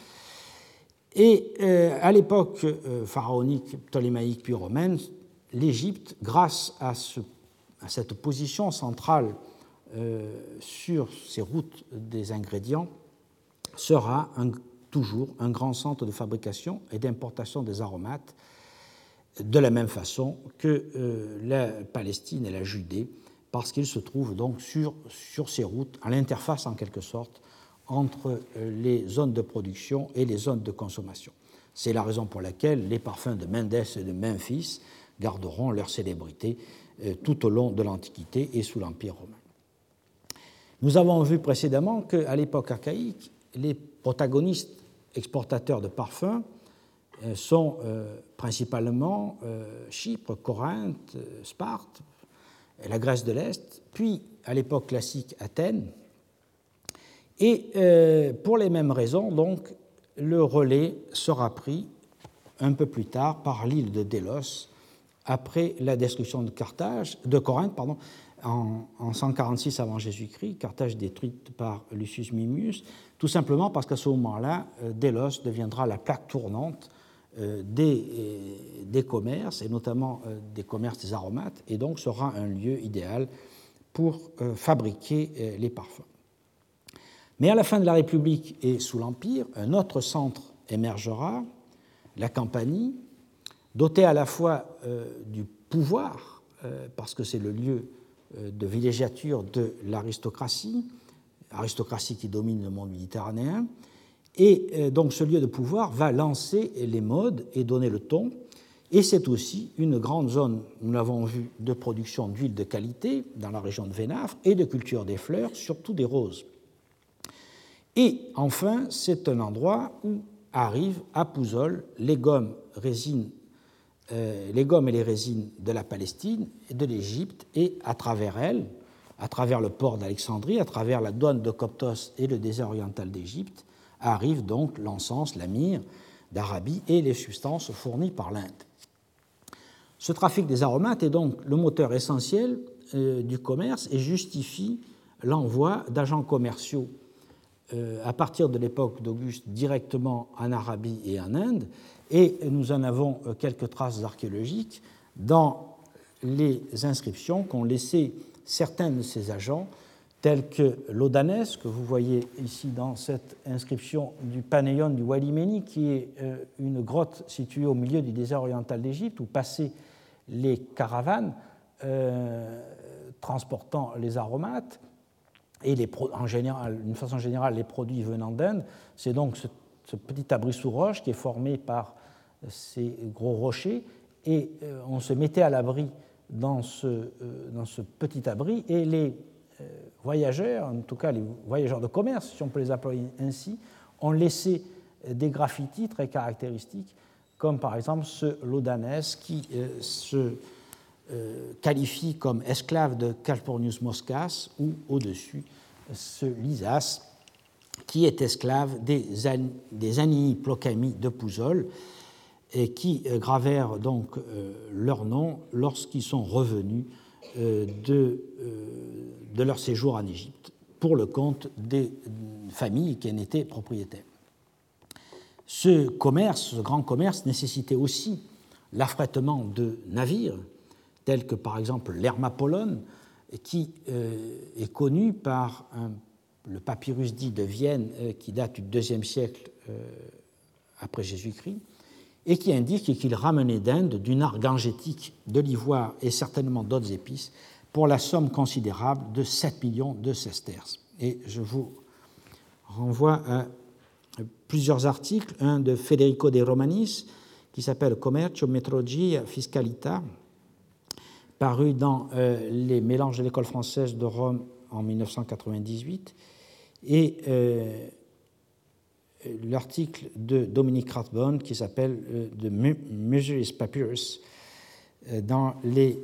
B: Et à l'époque pharaonique, ptolémaïque puis romaine, l'Égypte, grâce à, cette position centrale euh, sur ces routes des ingrédients, sera toujours un grand centre de fabrication et d'importation des aromates, de la même façon que euh, la Palestine et la Judée, parce qu'ils se trouvent donc sur, sur ces routes, à l'interface en quelque sorte entre euh, les zones de production et les zones de consommation. C'est la raison pour laquelle les parfums de Mendes et de Memphis garderont leur célébrité euh, tout au long de l'Antiquité et sous l'Empire romain. Nous avons vu précédemment qu'à l'époque archaïque, les protagonistes exportateurs de parfums sont euh, principalement Chypre, Corinthe, Sparte, la Grèce de l'Est, puis à l'époque classique Athènes. Et pour les mêmes raisons, donc, le relais sera pris un peu plus tard par l'île de Délos, après la destruction de Carthage, de Corinthe, pardon, en, 146 avant Jésus-Christ, Carthage détruite par Lucius Mimius, tout simplement parce qu'à ce moment-là, euh, Délos deviendra la plaque tournante euh, des, euh, des, commerces, et notamment des commerces des aromates, et donc sera un lieu idéal pour fabriquer les parfums. Mais à la fin de la République et sous l'Empire, un autre centre émergera, la Campanie, doté à la fois euh, du pouvoir, euh, parce que c'est le lieu euh, de villégiature de l'aristocratie, aristocratie qui domine le monde méditerranéen, et donc ce lieu de pouvoir va lancer les modes et donner le ton, et c'est aussi une grande zone, nous l'avons vu, de production d'huile de qualité dans la région de Vénafre et de culture des fleurs, surtout des roses. Et enfin, c'est un endroit où arrivent à Pouzol les gommes, résines euh, les gommes et les résines de la Palestine et de l'Égypte, et à travers elles, à travers le port d'Alexandrie, à travers la douane de Coptos et le désert oriental d'Égypte, arrivent donc l'encens, la myrrhe d'Arabie et les substances fournies par l'Inde. Ce trafic des aromates est donc le moteur essentiel euh, du commerce et justifie l'envoi d'agents commerciaux euh, à partir de l'époque d'Auguste directement en Arabie et en Inde, et nous en avons euh, quelques traces archéologiques dans les inscriptions qu'ont laissées certains de ces agents, tels que l'Odanès, que vous voyez ici dans cette inscription du Panéon du Walimeni, qui est euh, une grotte située au milieu du désert oriental d'Égypte, où passaient les caravanes euh, transportant les aromates et les en général, d'une façon générale les produits venant d'Inde. C'est donc ce petit abri sous roche qui est formé par ces gros rochers, et euh, on se mettait à l'abri dans ce, dans ce petit abri, et les voyageurs, en tout cas les voyageurs de commerce, si on peut les appeler ainsi, ont laissé des graffitis très caractéristiques, comme par exemple ce Lodanès qui se qualifie comme esclave de Calpurnius Moscas, ou au-dessus ce Lysas qui est esclave des, an des de Pouzol, et qui euh, gravèrent donc euh, leur nom lorsqu'ils sont revenus euh, de, de, leur séjour en Égypte pour le compte des familles qui en étaient propriétaires. Ce commerce, ce grand commerce, nécessitait aussi l'affrètement de navires, tels que par exemple l'Hermapolone, qui est connu par un le papyrus dit de Vienne, euh, qui date du deuxième siècle euh, après Jésus-Christ, et qui indique qu'il ramenait d'Inde du nard gangétique, de l'ivoire et certainement d'autres épices pour la somme considérable de 7 millions de sesterces. Et je vous renvoie à plusieurs articles, un de Federico de Romanis qui s'appelle Commercio, Metrologia, Fiscalita, paru dans euh, les mélanges de l'école française de Rome en 1998, et euh, l'article de Dominique Rathbone qui s'appelle euh, The Measures Papyrus euh, dans les,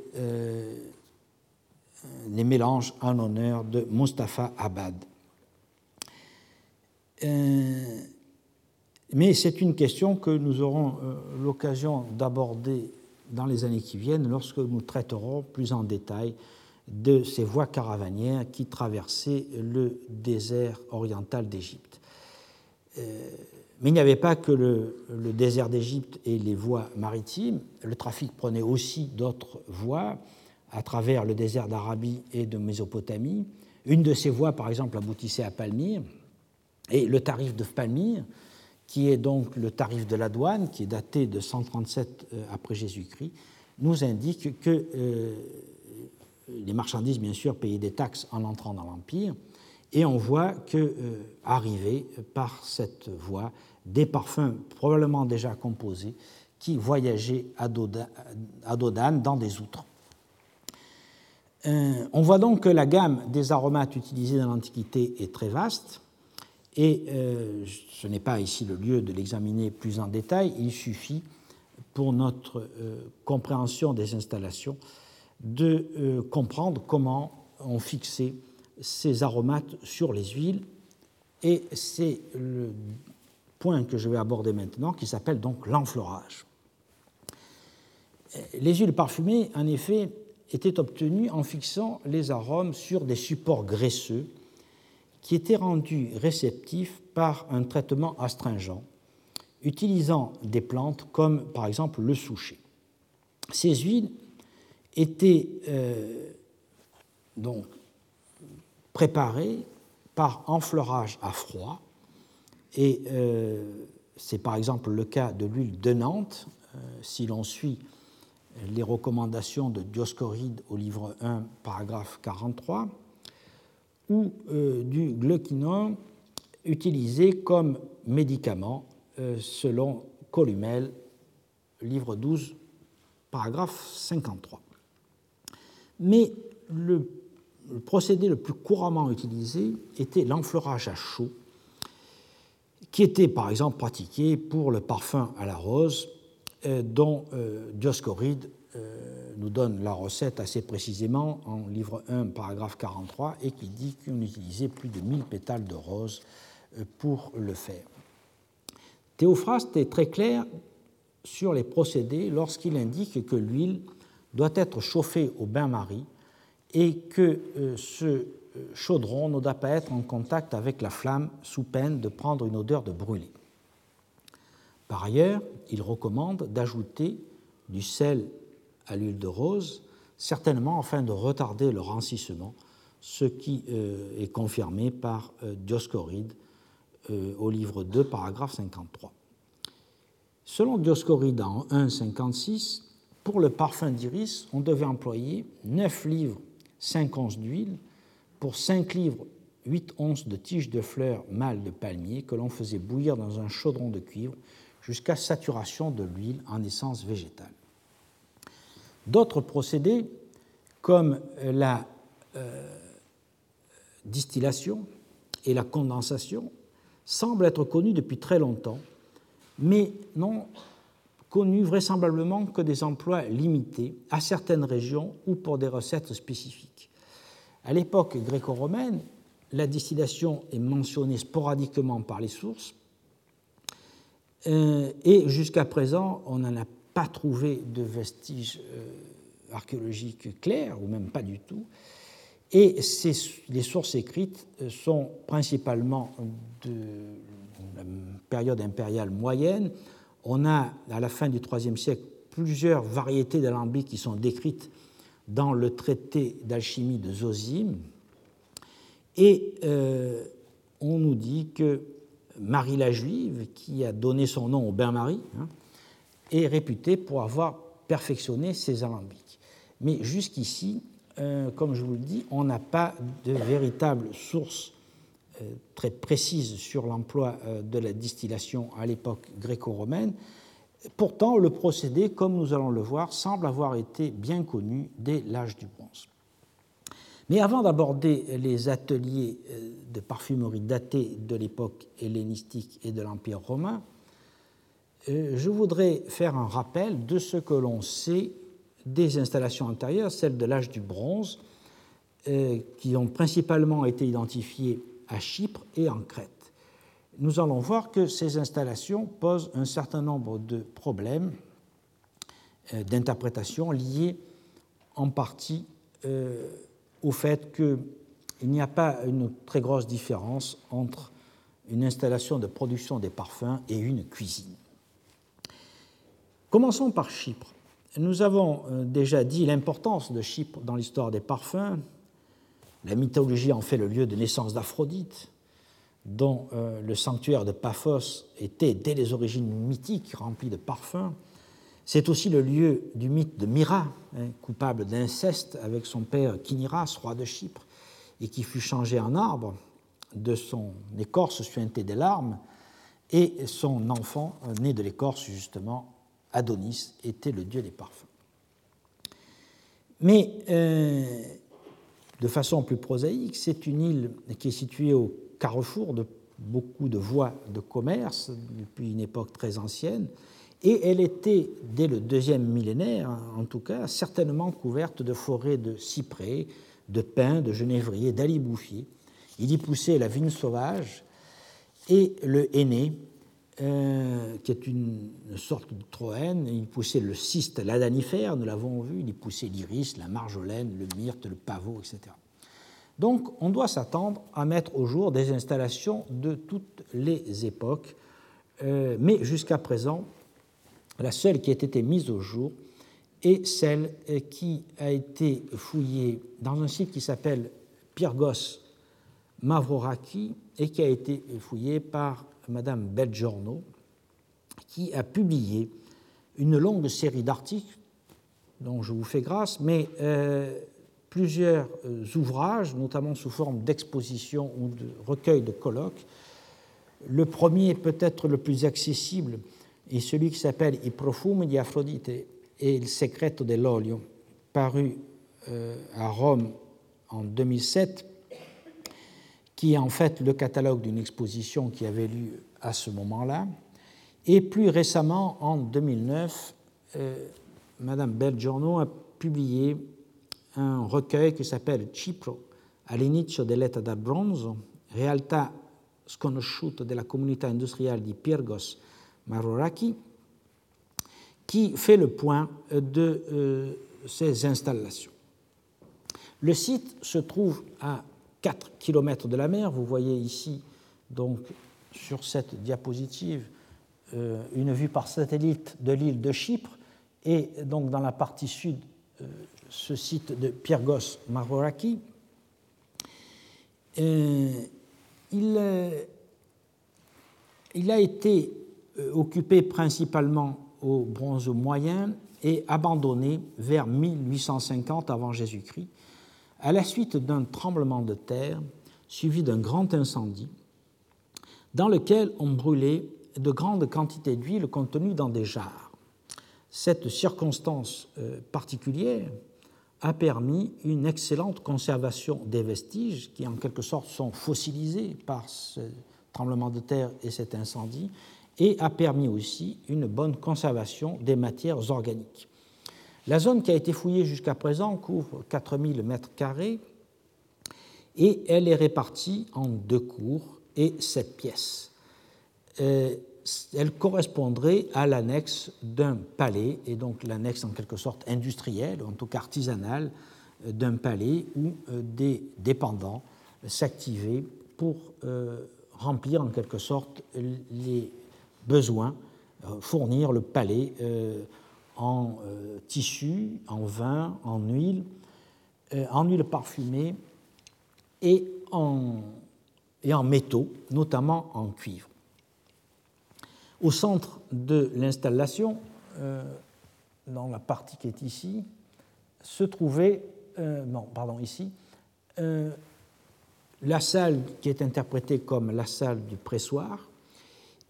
B: les mélanges en honneur de Mustafa Abad. mais c'est une question que nous aurons l'occasion d'aborder dans les années qui viennent lorsque nous traiterons plus en détail de ces voies caravanières qui traversaient le désert oriental d'Égypte. Euh, mais il n'y avait pas que le, désert d'Égypte et les voies maritimes, le trafic prenait aussi d'autres voies à travers le désert d'Arabie et de Mésopotamie. Une de ces voies, par exemple, aboutissait à Palmyre, et le tarif de Palmyre, qui est donc le tarif de la douane, qui est daté de 137 après Jésus-Christ, nous indique que les marchandises, bien sûr, payaient des taxes en entrant dans l'Empire, et on voit que euh, arriver par cette voie des parfums probablement déjà composés qui voyageaient à Dodane dans des outres. Euh, on voit donc que la gamme des aromates utilisés dans l'Antiquité est très vaste, et euh, ce n'est pas ici le lieu de l'examiner plus en détail, il suffit pour notre compréhension des installations de comprendre comment on fixait ces aromates sur les huiles. Et c'est le point que je vais aborder maintenant, qui s'appelle donc l'enfleurage. Les huiles parfumées, en effet, étaient obtenues en fixant les arômes sur des supports graisseux qui étaient rendus réceptifs par un traitement astringent, utilisant des plantes comme par exemple le souchet. Ces huiles étaient euh, donc préparé par enfleurage à froid. Et euh, c'est par exemple le cas de l'huile de Nantes, euh, si l'on suit les recommandations de Dioscoride au livre 1, paragraphe 43, ou euh, du gluquinol utilisé comme médicament selon Columel, livre 12, paragraphe 53. Mais le le procédé le plus couramment utilisé était l'enfleurage à chaud, qui était par exemple pratiqué pour le parfum à la rose, euh, dont euh, Dioscoride euh, nous donne la recette assez précisément en livre 1, paragraphe 43, et qui dit qu'on utilisait plus de 1000 pétales de rose pour le faire. Théophraste est très clair sur les procédés lorsqu'il indique que l'huile doit être chauffée au bain-marie et que euh, ce euh, chaudron ne doit pas être en contact avec la flamme sous peine de prendre une odeur de brûlé. Par ailleurs, il recommande d'ajouter du sel à l'huile de rose, certainement afin de retarder le rancissement, ce qui euh, est confirmé par Dioscoride au livre 2, paragraphe 53. Selon Dioscoride en 1,56, pour le parfum d'iris, on devait employer 9 livres 5 onces d'huile pour 5 livres 8 onces de tiges de fleurs mâles de palmier que l'on faisait bouillir dans un chaudron de cuivre jusqu'à saturation de l'huile en essence végétale. D'autres procédés, comme la euh, distillation et la condensation, semblent être connus depuis très longtemps, mais non connu vraisemblablement que des emplois limités à certaines régions ou pour des recettes spécifiques. À l'époque gréco-romaine, la distillation est mentionnée sporadiquement par les sources, euh, et jusqu'à présent, on n'en a pas trouvé de vestiges euh, archéologiques clairs, ou même pas du tout. Et les sources écrites sont principalement de la période impériale moyenne, on a, à la fin du IIIe siècle, plusieurs variétés d'alambics qui sont décrites dans le traité d'alchimie de Zosime. Et euh, on nous dit que Marie la Juive, qui a donné son nom au bain-marie, hein, est réputée pour avoir perfectionné ces alambics. Mais jusqu'ici, euh, comme je vous le dis, on n'a pas de véritable source très précise sur l'emploi euh, de la distillation à l'époque gréco-romaine. Pourtant, le procédé, comme nous allons le voir, semble avoir été bien connu dès l'âge du bronze. Mais avant d'aborder les ateliers euh, de parfumerie datés de l'époque hellénistique et de l'Empire romain, je voudrais faire un rappel de ce que l'on sait des installations antérieures, celles de l'âge du bronze, qui ont principalement été identifiées à Chypre et en Crète. Nous allons voir que ces installations posent un certain nombre de problèmes euh, d'interprétation liés en partie euh, au fait qu'il n'y a pas une très grosse différence entre une installation de production des parfums et une cuisine. Commençons par Chypre. Nous avons euh, déjà dit l'importance de Chypre dans l'histoire des parfums, la mythologie en fait le lieu de naissance d'Aphrodite. dont euh, le sanctuaire de Paphos était dès les origines mythiques rempli de parfums. C'est aussi le lieu du mythe de Myra, hein, coupable d'inceste avec son père Kiniras, roi de Chypre, et qui fut changé en arbre de son écorce suintée des larmes, et son enfant, euh, né de l'écorce justement, Adonis, était le dieu des parfums. Mais euh, de façon plus prosaïque, c'est une île qui est située au carrefour de beaucoup de voies de commerce depuis une époque très ancienne, et elle était, dès le deuxième millénaire en tout cas, certainement couverte de forêts de cyprès, de pins, de genévriers, d'alibouffiers. Il y poussait la vigne sauvage et le henné, euh, qui est une sorte de troène. Il poussait le cyste ladanifère, nous l'avons vu, il poussait l'iris, la marjolaine, le myrte, le pavot, etc. Donc on doit s'attendre à mettre au jour des installations de toutes les époques, euh, mais jusqu'à présent, la seule qui ait été mise au jour est celle euh, qui a été fouillée dans un site qui s'appelle Pyrgos Mavroraki et qui a été fouillée par Madame Belgiorno, qui a publié une longue série d'articles dont je vous fais grâce, mais euh, plusieurs euh, ouvrages, notamment sous forme d'expositions ou de recueils de colloques. Le premier, peut-être le plus accessible, est celui qui s'appelle I profumi di Afrodite et il secreto dell'olio, paru euh, à Rome en 2007, qui est en fait le catalogue d'une exposition qui avait lieu à ce moment-là. Et plus récemment, en 2009, euh, Madame Belgiorno a publié un recueil qui s'appelle Cipro all'inizio dell'età da bronzo, realtà sconosciuta della comunità industriale di Pyrgos Maroraki, qui fait le point de euh, ces installations. Le site se trouve à 4 km de la mer. Vous voyez ici, donc, sur cette diapositive, euh, une vue par satellite de l'île de Chypre et donc dans la partie sud, euh, ce site de Pyrgos Maroraki. Euh, il, il, a été occupé principalement au bronze moyen et abandonné vers 1850 avant Jésus-Christ, à la suite d'un tremblement de terre suivi d'un grand incendie dans lequel on brûlait de grandes quantités d'huile contenues dans des jarres. Cette circonstance euh, particulière a permis une excellente conservation des vestiges qui en quelque sorte sont fossilisés par ce tremblement de terre et cet incendie et a permis aussi une bonne conservation des matières organiques. La zone qui a été fouillée jusqu'à présent couvre 4000 mètres carrés et elle est répartie en deux cours et sept pièces. Euh, elle correspondrait à l'annexe d'un palais, et donc l'annexe en quelque sorte industrielle, en tout cas artisanale, euh, d'un palais où euh, des dépendants s'activaient pour remplir en quelque sorte les besoins, fournir le palais en tissu, en vin, en huile, en huile parfumée et en et en métaux, notamment en cuivre. Au centre de l'installation, euh, dans la partie qui est ici, se trouvait, euh, non, pardon, ici, euh, la salle qui est interprétée comme la salle du pressoir,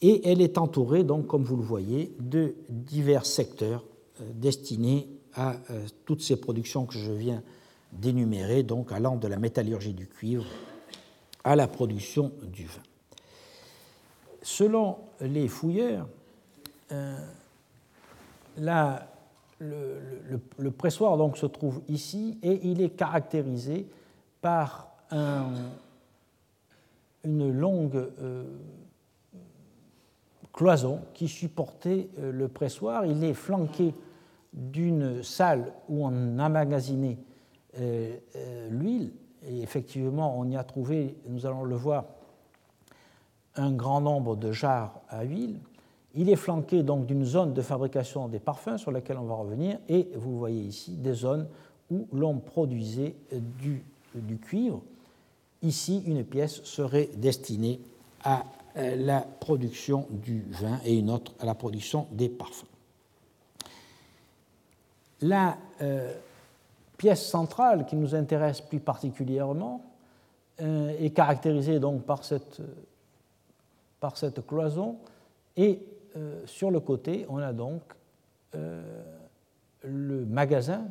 B: et elle est entourée, donc, comme vous le voyez, de divers secteurs destinés à toutes ces productions que je viens d'énumérer, donc allant de la métallurgie du cuivre à la production du vin. Selon les fouilleurs, euh, le, pressoir se trouve ici et il est caractérisé par une longue euh, cloison qui supportait euh, le pressoir. Il est flanqué d'une salle où on emmagasinait l'huile et effectivement, on y a trouvé, nous allons le voir, un grand nombre de jarres à huile. Il est flanqué donc d'une zone de fabrication des parfums sur laquelle on va revenir, et vous voyez ici des zones où l'on produisait du, du, cuivre. Ici, une pièce serait destinée à la production du vin et une autre la production des parfums. La pièce centrale qui nous intéresse plus particulièrement est caractérisée donc par cette, par cette cloison et sur le côté on a donc le magasin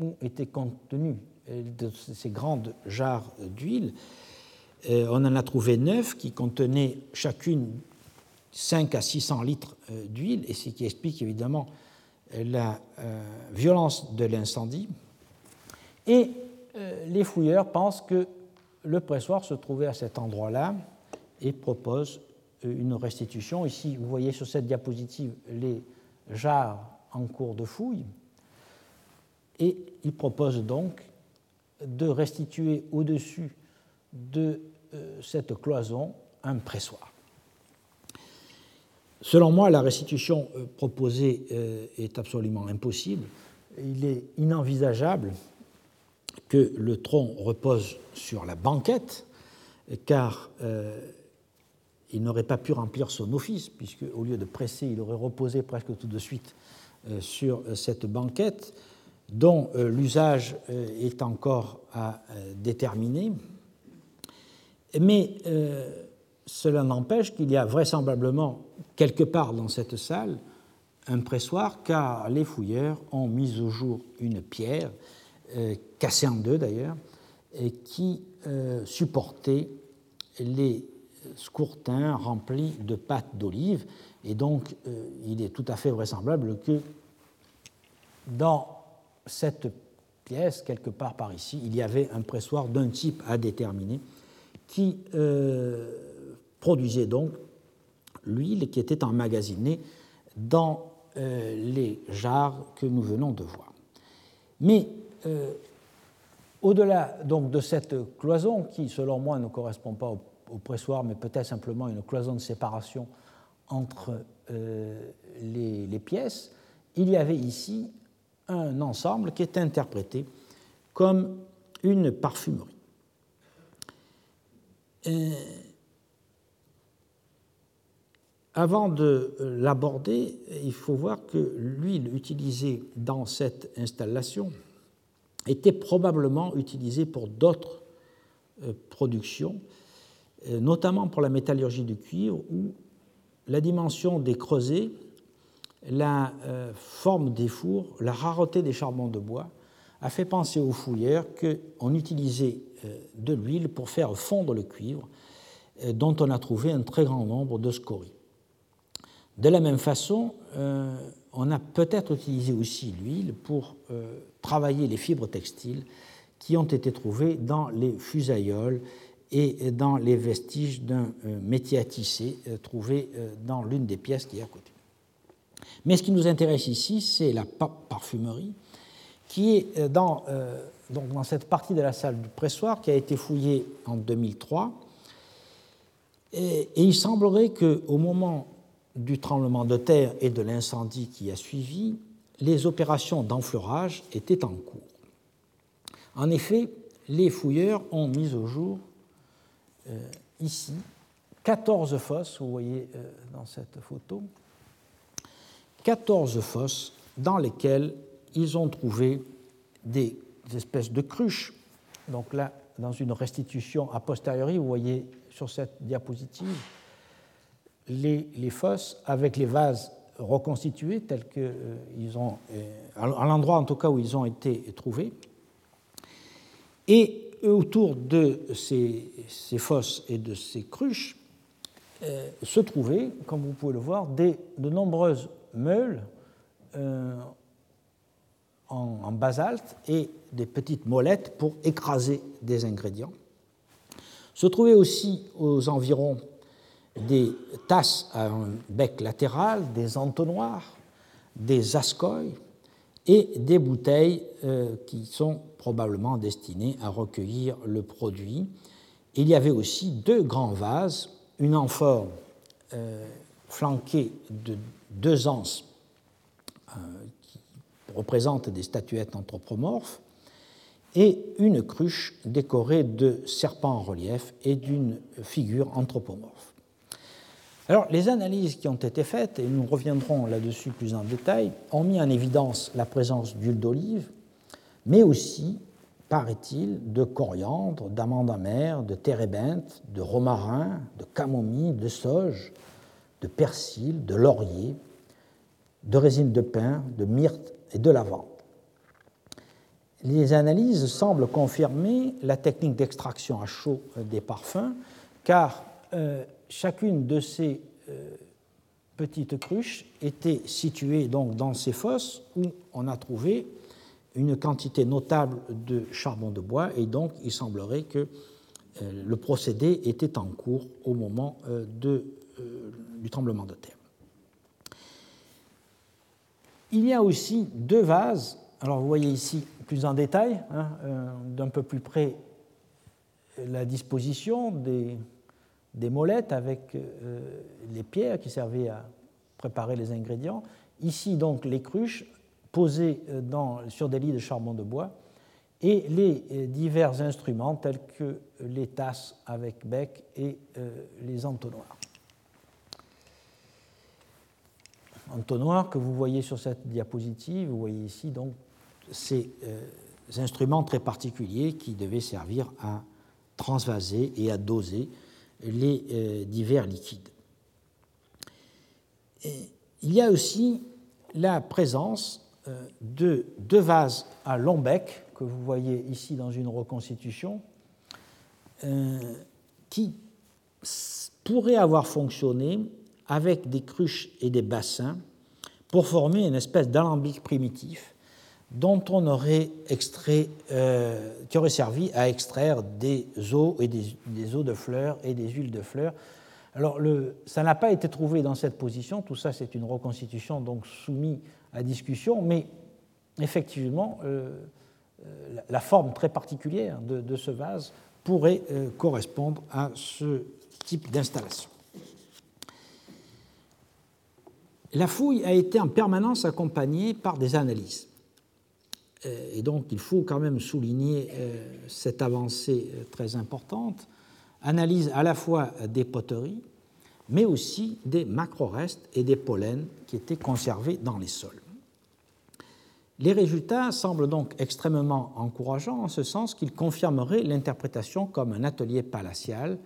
B: où étaient contenues ces grandes jarres d'huile. Euh, on en a trouvé neuf qui contenaient chacune 5 à 600 litres euh, d'huile, et ce qui explique évidemment la euh, violence de l'incendie. Et les fouilleurs pensent que le pressoir se trouvait à cet endroit-là et proposent une restitution. Ici, vous voyez sur cette diapositive les jarres en cours de fouille. Et il propose donc de restituer au-dessus de cette cloison un pressoir. Selon moi, la restitution euh, proposée euh, est absolument impossible. Il est inenvisageable que le tronc repose sur la banquette, car il n'aurait pas pu remplir son office, puisque au lieu de presser, il aurait reposé presque tout de suite sur cette banquette dont euh, l'usage euh, est encore à euh, déterminer. Mais cela n'empêche qu'il y a vraisemblablement quelque part dans cette salle un pressoir, car les fouilleurs ont mis au jour une pierre, cassée en deux d'ailleurs, qui supportait les scourtins remplis de pâte d'olive. Et donc, il est tout à fait vraisemblable que dans cette pièce, quelque part par ici, il y avait un pressoir d'un type à déterminer qui euh, produisait donc l'huile qui était emmagasinée dans euh, les jarres que nous venons de voir. Mais euh, au-delà donc de cette cloison qui, selon moi, ne correspond pas au, pressoir, mais peut-être simplement une cloison de séparation entre les, les, pièces, il y avait ici un ensemble qui est interprété comme une parfumerie. Euh, avant de l'aborder, il faut voir que l'huile utilisée dans cette installation était probablement utilisée pour d'autres euh, productions, euh, notamment pour la métallurgie du cuivre, où la dimension des creusets la forme des fours, la rareté des charbons de bois a fait penser aux fouilleurs qu'on utilisait euh, de l'huile pour faire fondre le cuivre, euh, dont on a trouvé un très grand nombre de scories. De la même façon, on a peut-être utilisé aussi l'huile pour travailler les fibres textiles qui ont été trouvées dans les fusailloles et dans les vestiges d'un métier à tisser trouvé dans l'une des pièces qui est à côté. Mais ce qui nous intéresse ici, c'est la parfumerie, qui est euh, dans, euh, donc dans cette partie de la salle du pressoir qui a été fouillée en 2003. Et, il semblerait qu'au moment du tremblement de terre et de l'incendie qui a suivi, les opérations d'enfleurage étaient en cours. En effet, les fouilleurs ont mis au jour euh, ici 14 fosses, vous voyez dans cette photo, 14 fosses dans lesquelles ils ont trouvé des espèces de cruches. Donc là, dans une restitution a posteriori, vous voyez sur cette diapositive les, fosses avec les vases reconstitués tels qu'ils euh, ont, euh, à l'endroit en tout cas où ils ont été trouvés. Et autour de ces, ces fosses et de ces cruches euh, se trouvaient, comme vous pouvez le voir, des, de nombreuses meules en, basalte et des petites molettes pour écraser des ingrédients. Se trouvaient aussi aux environs des tasses à un bec latéral, des entonnoirs, des ascoilles et des bouteilles euh, qui sont probablement destinées à recueillir le produit. Il y avait aussi deux grands vases, une amphore euh, flanquée de deux anses euh, représentent des statuettes anthropomorphes et une cruche décorée de serpents en relief et d'une figure anthropomorphe. Alors, les analyses qui ont été faites, et nous reviendrons là-dessus plus en détail, ont mis en évidence la présence d'huile d'olive, mais aussi, paraît-il, de coriandre, d'amande amère, de térébinthe, de romarin, de camomille, de sauge, de persil, de laurier, de résine de pin, de myrte et de lavande. Les analyses semblent confirmer la technique d'extraction à chaud des parfums, car euh, chacune de ces euh, petites cruches était située donc dans ces fosses où on a trouvé une quantité notable de charbon de bois et donc il semblerait que euh, le procédé était en cours au moment de, du tremblement de terre. Il y a aussi deux vases, alors vous voyez ici plus en détail, hein, d'un peu plus près la disposition des, molettes avec euh, les pierres qui servaient à préparer les ingrédients. Ici, donc, les cruches posées euh, sur des lits de charbon de bois et les euh, divers instruments tels que les tasses avec bec et les entonnoirs. Entonnoirs que vous voyez sur cette diapositive, vous voyez ici donc ces instruments très particuliers qui devaient servir à transvaser et à doser les euh, divers liquides. il y a aussi la présence euh, de deux vases à long bec, que vous voyez ici dans une reconstitution, euh, qui pourraient avoir fonctionné avec des cruches et des bassins pour former une espèce d'alambic primitif dont on aurait euh, qui aurait servi à extraire des eaux et des, eaux de fleurs et des huiles de fleurs. Alors, ça n'a pas été trouvé dans cette position, tout ça c'est une reconstitution donc soumise à discussion, mais effectivement, euh, euh, la forme très particulière de, ce vase pourrait correspondre à ce type d'installation. La fouille a été en permanence accompagnée par des analyses. Euh, et donc il faut quand même souligner euh, cette avancée euh, très importante, analyse à la fois des poteries, mais aussi des macro-restes et des pollens qui étaient conservés dans les sols. Les résultats semblent donc extrêmement encourageants en ce sens qu'ils confirmeraient l'interprétation comme un atelier palatial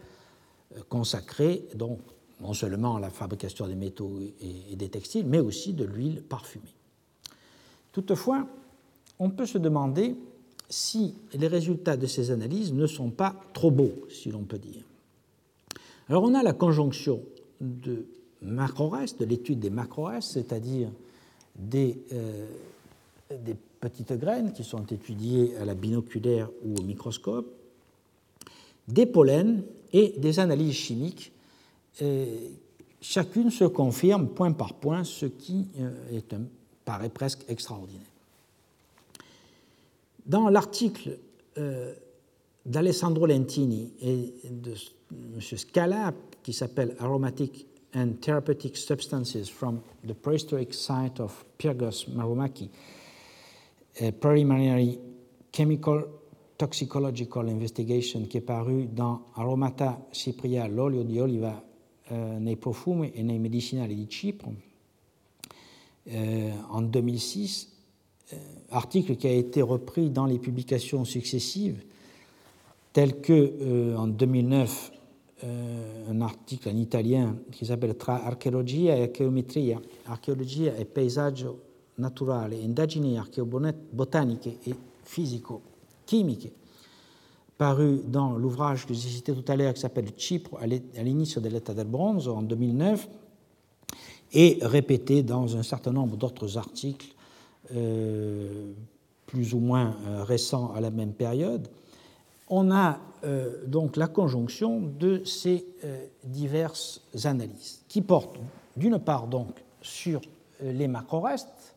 B: consacré donc non seulement la fabrication des métaux et des textiles, mais aussi de l'huile parfumée. Toutefois, on peut se demander si les résultats de ces analyses ne sont pas trop beaux, si l'on peut dire. Alors on a la conjonction de macro-restes, de l'étude des macro-restes, c'est-à-dire des, euh, des, petites graines qui sont étudiées à la binoculaire ou au microscope, des pollens et des analyses chimiques. Chacune se confirme point par point, ce qui euh, paraît presque extraordinaire. Dans l'article euh, d'Alessandro Lentini et de M. Scala, qui s'appelle Aromatic and Therapeutic Substances from the Prehistoric Site of Pyrgos Maromaki, Preliminary Chemical Toxicological Investigation, qui est paru dans Aromata Cypria, l'olio di oliva nei profumi e nei medicinali di Cipro, en 2006, euh, article qui a été repris dans les publications successives, telles que euh, en 2009 euh, un article en italien qui s'appelle Tra archeologia e archeometria, archeologia e paesaggio naturale, indagini archéobotaniche et physico-chimiche, paru dans l'ouvrage que j'ai cité tout à l'heure qui s'appelle Chypre à l'inizio dell'età del bronzo en 2009, et répété dans un certain nombre d'autres articles euh, plus ou moins euh, récents à la même période, on a euh, donc la conjonction de ces diverses analyses qui portent d'une part sur les macro-restes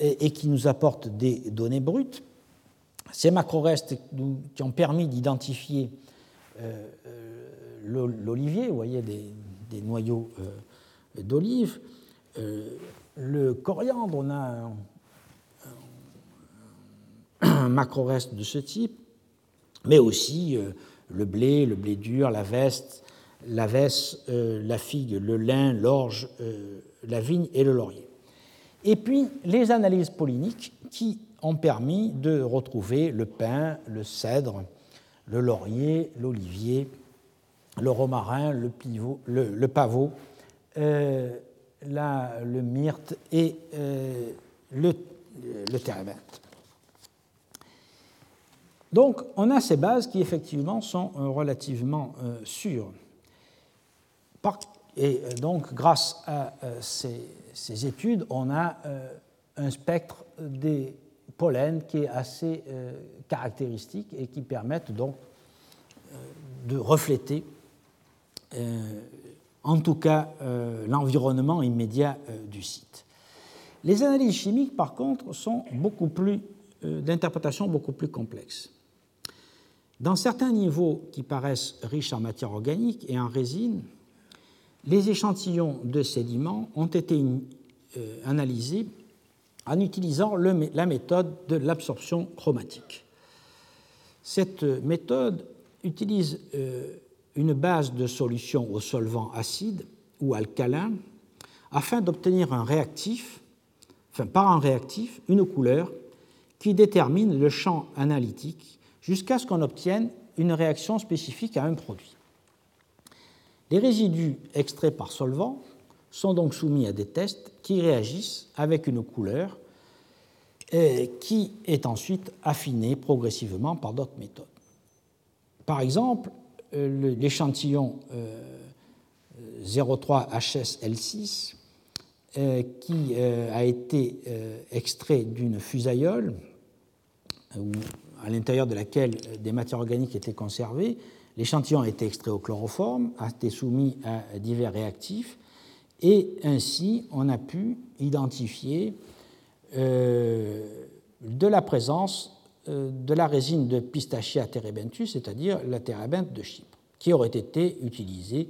B: et, qui nous apportent des données brutes. Ces macro-restes qui ont permis d'identifier l'olivier, vous voyez des, noyaux d'olive, le coriandre, on a un, macro-reste de ce type, mais aussi euh, le blé, le blé dur, la veste, la vesse, la figue, le lin, l'orge, la vigne et le laurier. Et puis les analyses polliniques qui ont permis de retrouver le pin, le cèdre, le laurier, l'olivier, le romarin, le, pivot, le, pavot, euh, le myrte et euh, le, le Donc on a ces bases qui effectivement sont euh, relativement sûres. et donc grâce à ces, ces, études, on a un spectre des pollen qui est assez euh, caractéristique et qui permettent donc euh, de refléter euh, en tout cas l'environnement immédiat du site. Les analyses chimiques, par contre, sont beaucoup plus d'interprétation beaucoup plus complexes. Dans certains niveaux qui paraissent riches en matière organique et en résine, les échantillons de sédiments ont été analysés en utilisant la méthode de l'absorption chromatique. Cette méthode utilise euh, une base de solution au solvant acide ou alcalin afin d'obtenir un réactif, enfin par un réactif, une couleur qui détermine le champ analytique jusqu'à ce qu'on obtienne une réaction spécifique à un produit. Les résidus extraits par solvant sont donc soumis à des tests qui réagissent avec une couleur qui est ensuite affinée progressivement par d'autres méthodes. Par exemple, euh, l'échantillon 03HSL6 euh, euh, qui a été extrait d'une fusaïole à l'intérieur de laquelle des matières organiques étaient conservées. L'échantillon a été extrait au chloroforme, a été soumis à divers réactifs et ainsi, on a pu identifier euh, de la présence euh, de la résine de Pistachia terebenthus, c'est-à-dire la térébinthe de Chypre, qui aurait été utilisée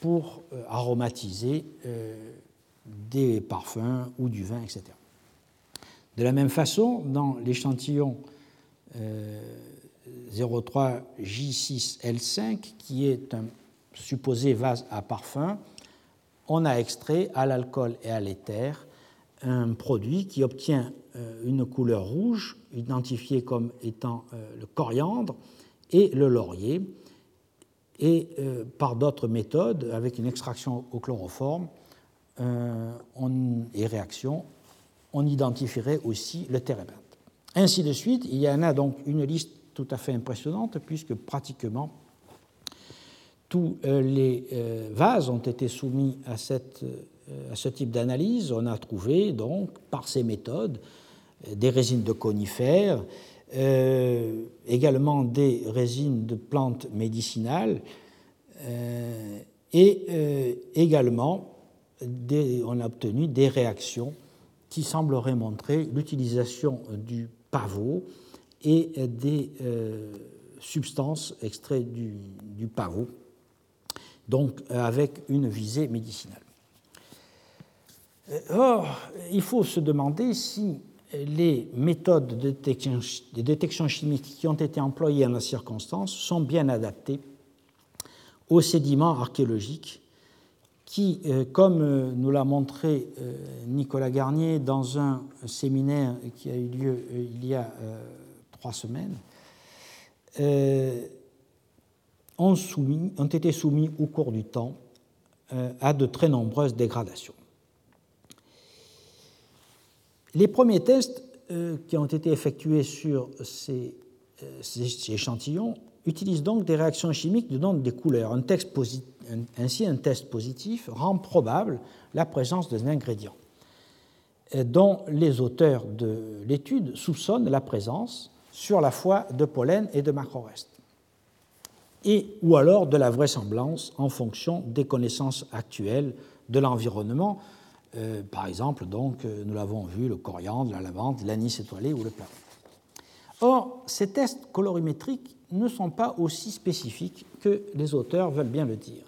B: pour euh, aromatiser des parfums ou du vin, etc. De la même façon, dans l'échantillon 03J6L5, qui est un supposé vase à parfum, on a extrait à l'alcool et à l'éther un produit qui obtient euh, une couleur rouge, identifiée comme étant euh, le coriandre et le laurier, et euh, par d'autres méthodes, avec une extraction au chloroforme et réaction, on identifierait aussi le térébinthe. Ainsi de suite, il y en a donc une liste tout à fait impressionnante, puisque pratiquement tous euh, les euh, vases ont été soumis euh, à ce type d'analyse. On a trouvé donc par ces méthodes des résines de conifères, également des résines de plantes médicinales et également on a obtenu des réactions qui sembleraient montrer l'utilisation du pavot et des substances extraites du pavot donc euh, avec une visée médicinale. Euh, or, il faut se demander si les méthodes de détection, chimique qui ont été employées en la circonstance sont bien adaptées aux sédiments archéologiques qui, euh, comme nous l'a montré Nicolas Garnier dans un séminaire qui a eu lieu il y a trois semaines, ont, été soumis au cours du temps euh, à de très nombreuses dégradations. Les premiers tests euh, qui ont été effectués sur ces, euh, ces, échantillons utilisent donc des réactions chimiques de nom des couleurs. Un ainsi, un test positif rend probable la présence d'un ingrédient dont les auteurs de l'étude soupçonnent la présence sur la fois de pollen et de macrorestes et ou alors de la vraisemblance en fonction des connaissances actuelles de l'environnement. Euh, par exemple, donc, euh, nous l'avons vu, le coriandre, la lavande, l'anis étoilé ou le plafond. Or, ces tests colorimétriques ne sont pas aussi spécifiques que les auteurs veulent bien le dire.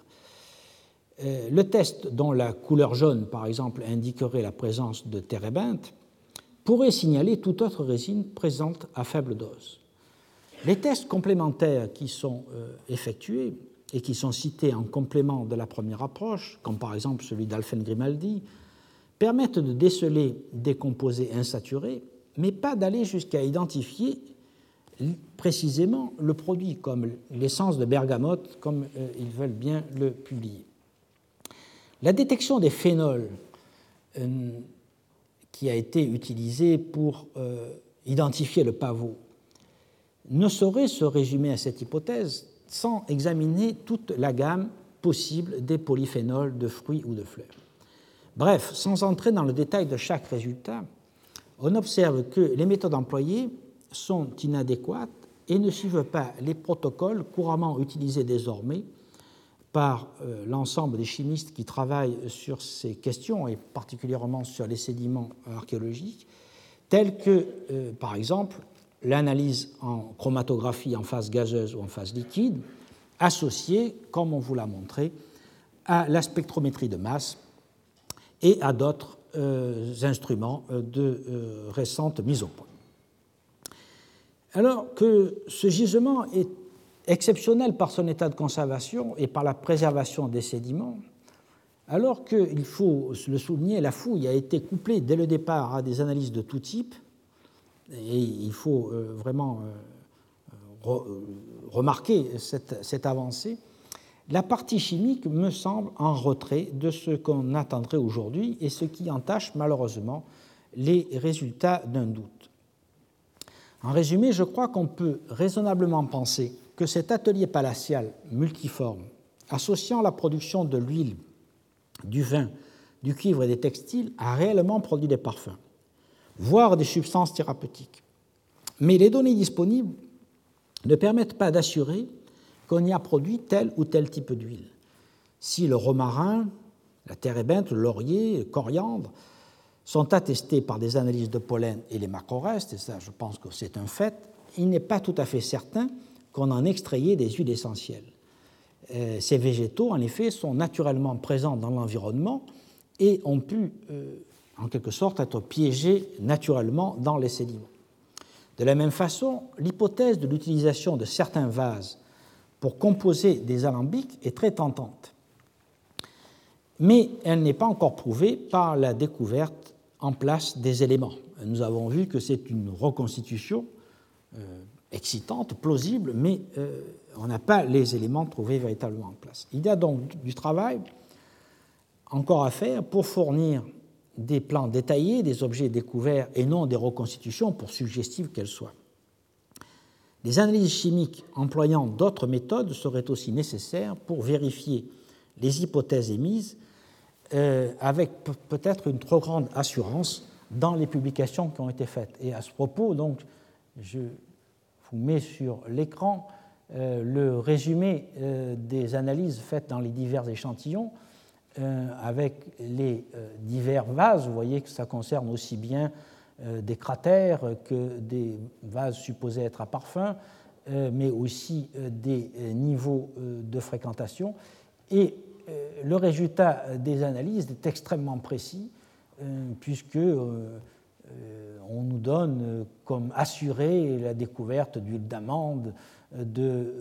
B: Euh, le test dont la couleur jaune, par exemple, indiquerait la présence de térébinthe pourrait signaler toute autre résine présente à faible dose. Les tests complémentaires qui sont euh, effectués et qui sont cités en complément de la première approche, comme par exemple celui d'Alphen Grimaldi, permettent de déceler des composés insaturés, mais pas d'aller jusqu'à identifier précisément le produit, comme l'essence de bergamote, comme euh, ils veulent bien le publier. La détection des phénols euh, qui a été utilisée pour identifier le pavot ne saurait se résumer à cette hypothèse sans examiner toute la gamme possible des polyphénols de fruits ou de fleurs. Bref, sans entrer dans le détail de chaque résultat, on observe que les méthodes employées sont inadéquates et ne suivent pas les protocoles couramment utilisés désormais par euh, l'ensemble des chimistes qui travaillent sur ces questions et particulièrement sur les sédiments archéologiques, tels que, euh, par exemple, l'analyse en chromatographie en phase gazeuse ou en phase liquide, associée, comme on vous l'a montré, à la spectrométrie de masse et à d'autres euh, instruments de récente mise au point. Alors que ce gisement est exceptionnel par son état de conservation et par la préservation des sédiments, alors qu'il faut le souligner, la fouille a été couplée dès le départ à des analyses de tout type, et il faut euh, vraiment euh, euh, remarquer cette, cette, avancée, la partie chimique me semble en retrait de ce qu'on attendrait aujourd'hui et ce qui entache malheureusement les résultats d'un doute. En résumé, je crois qu'on peut raisonnablement penser que cet atelier palatial multiforme, associant la production de l'huile, du vin, du cuivre et des textiles, a réellement produit des parfums, voire des substances thérapeutiques. Mais les données disponibles ne permettent pas d'assurer qu'on y a produit tel ou tel type d'huile. Si le romarin, la ébène, le laurier, le coriandre sont attestés par des analyses de pollen et les macrorestes, et ça je pense que c'est un fait, il n'est pas tout à fait certain qu'on en extrayait des huiles essentielles. Euh, ces végétaux, en effet, sont naturellement présents dans l'environnement et ont pu, euh, en quelque sorte, être piégés naturellement dans les sédiments. De la même façon, l'hypothèse de l'utilisation de certains vases pour composer des alambics est très tentante. Mais elle n'est pas encore prouvée par la découverte en place des éléments. Nous avons vu que c'est une reconstitution euh, excitante, plausible, mais euh, on n'a pas les éléments trouvés véritablement en place. Il y a donc du travail encore à faire pour fournir des plans détaillés des objets découverts et non des reconstitutions pour suggestives qu'elles soient. Les analyses chimiques employant d'autres méthodes seraient aussi nécessaires pour vérifier les hypothèses émises euh, avec peut-être une trop grande assurance dans les publications qui ont été faites. Et à ce propos, donc, je vous mets sur l'écran euh, le résumé euh, des analyses faites dans les divers échantillons avec les divers vases. Vous voyez que ça concerne aussi bien des cratères que des vases supposés être à parfum, mais aussi des niveaux de fréquentation. Et euh, le résultat des analyses est extrêmement précis, euh, puisque euh, on nous donne comme assuré la découverte d'huile d'amande, de,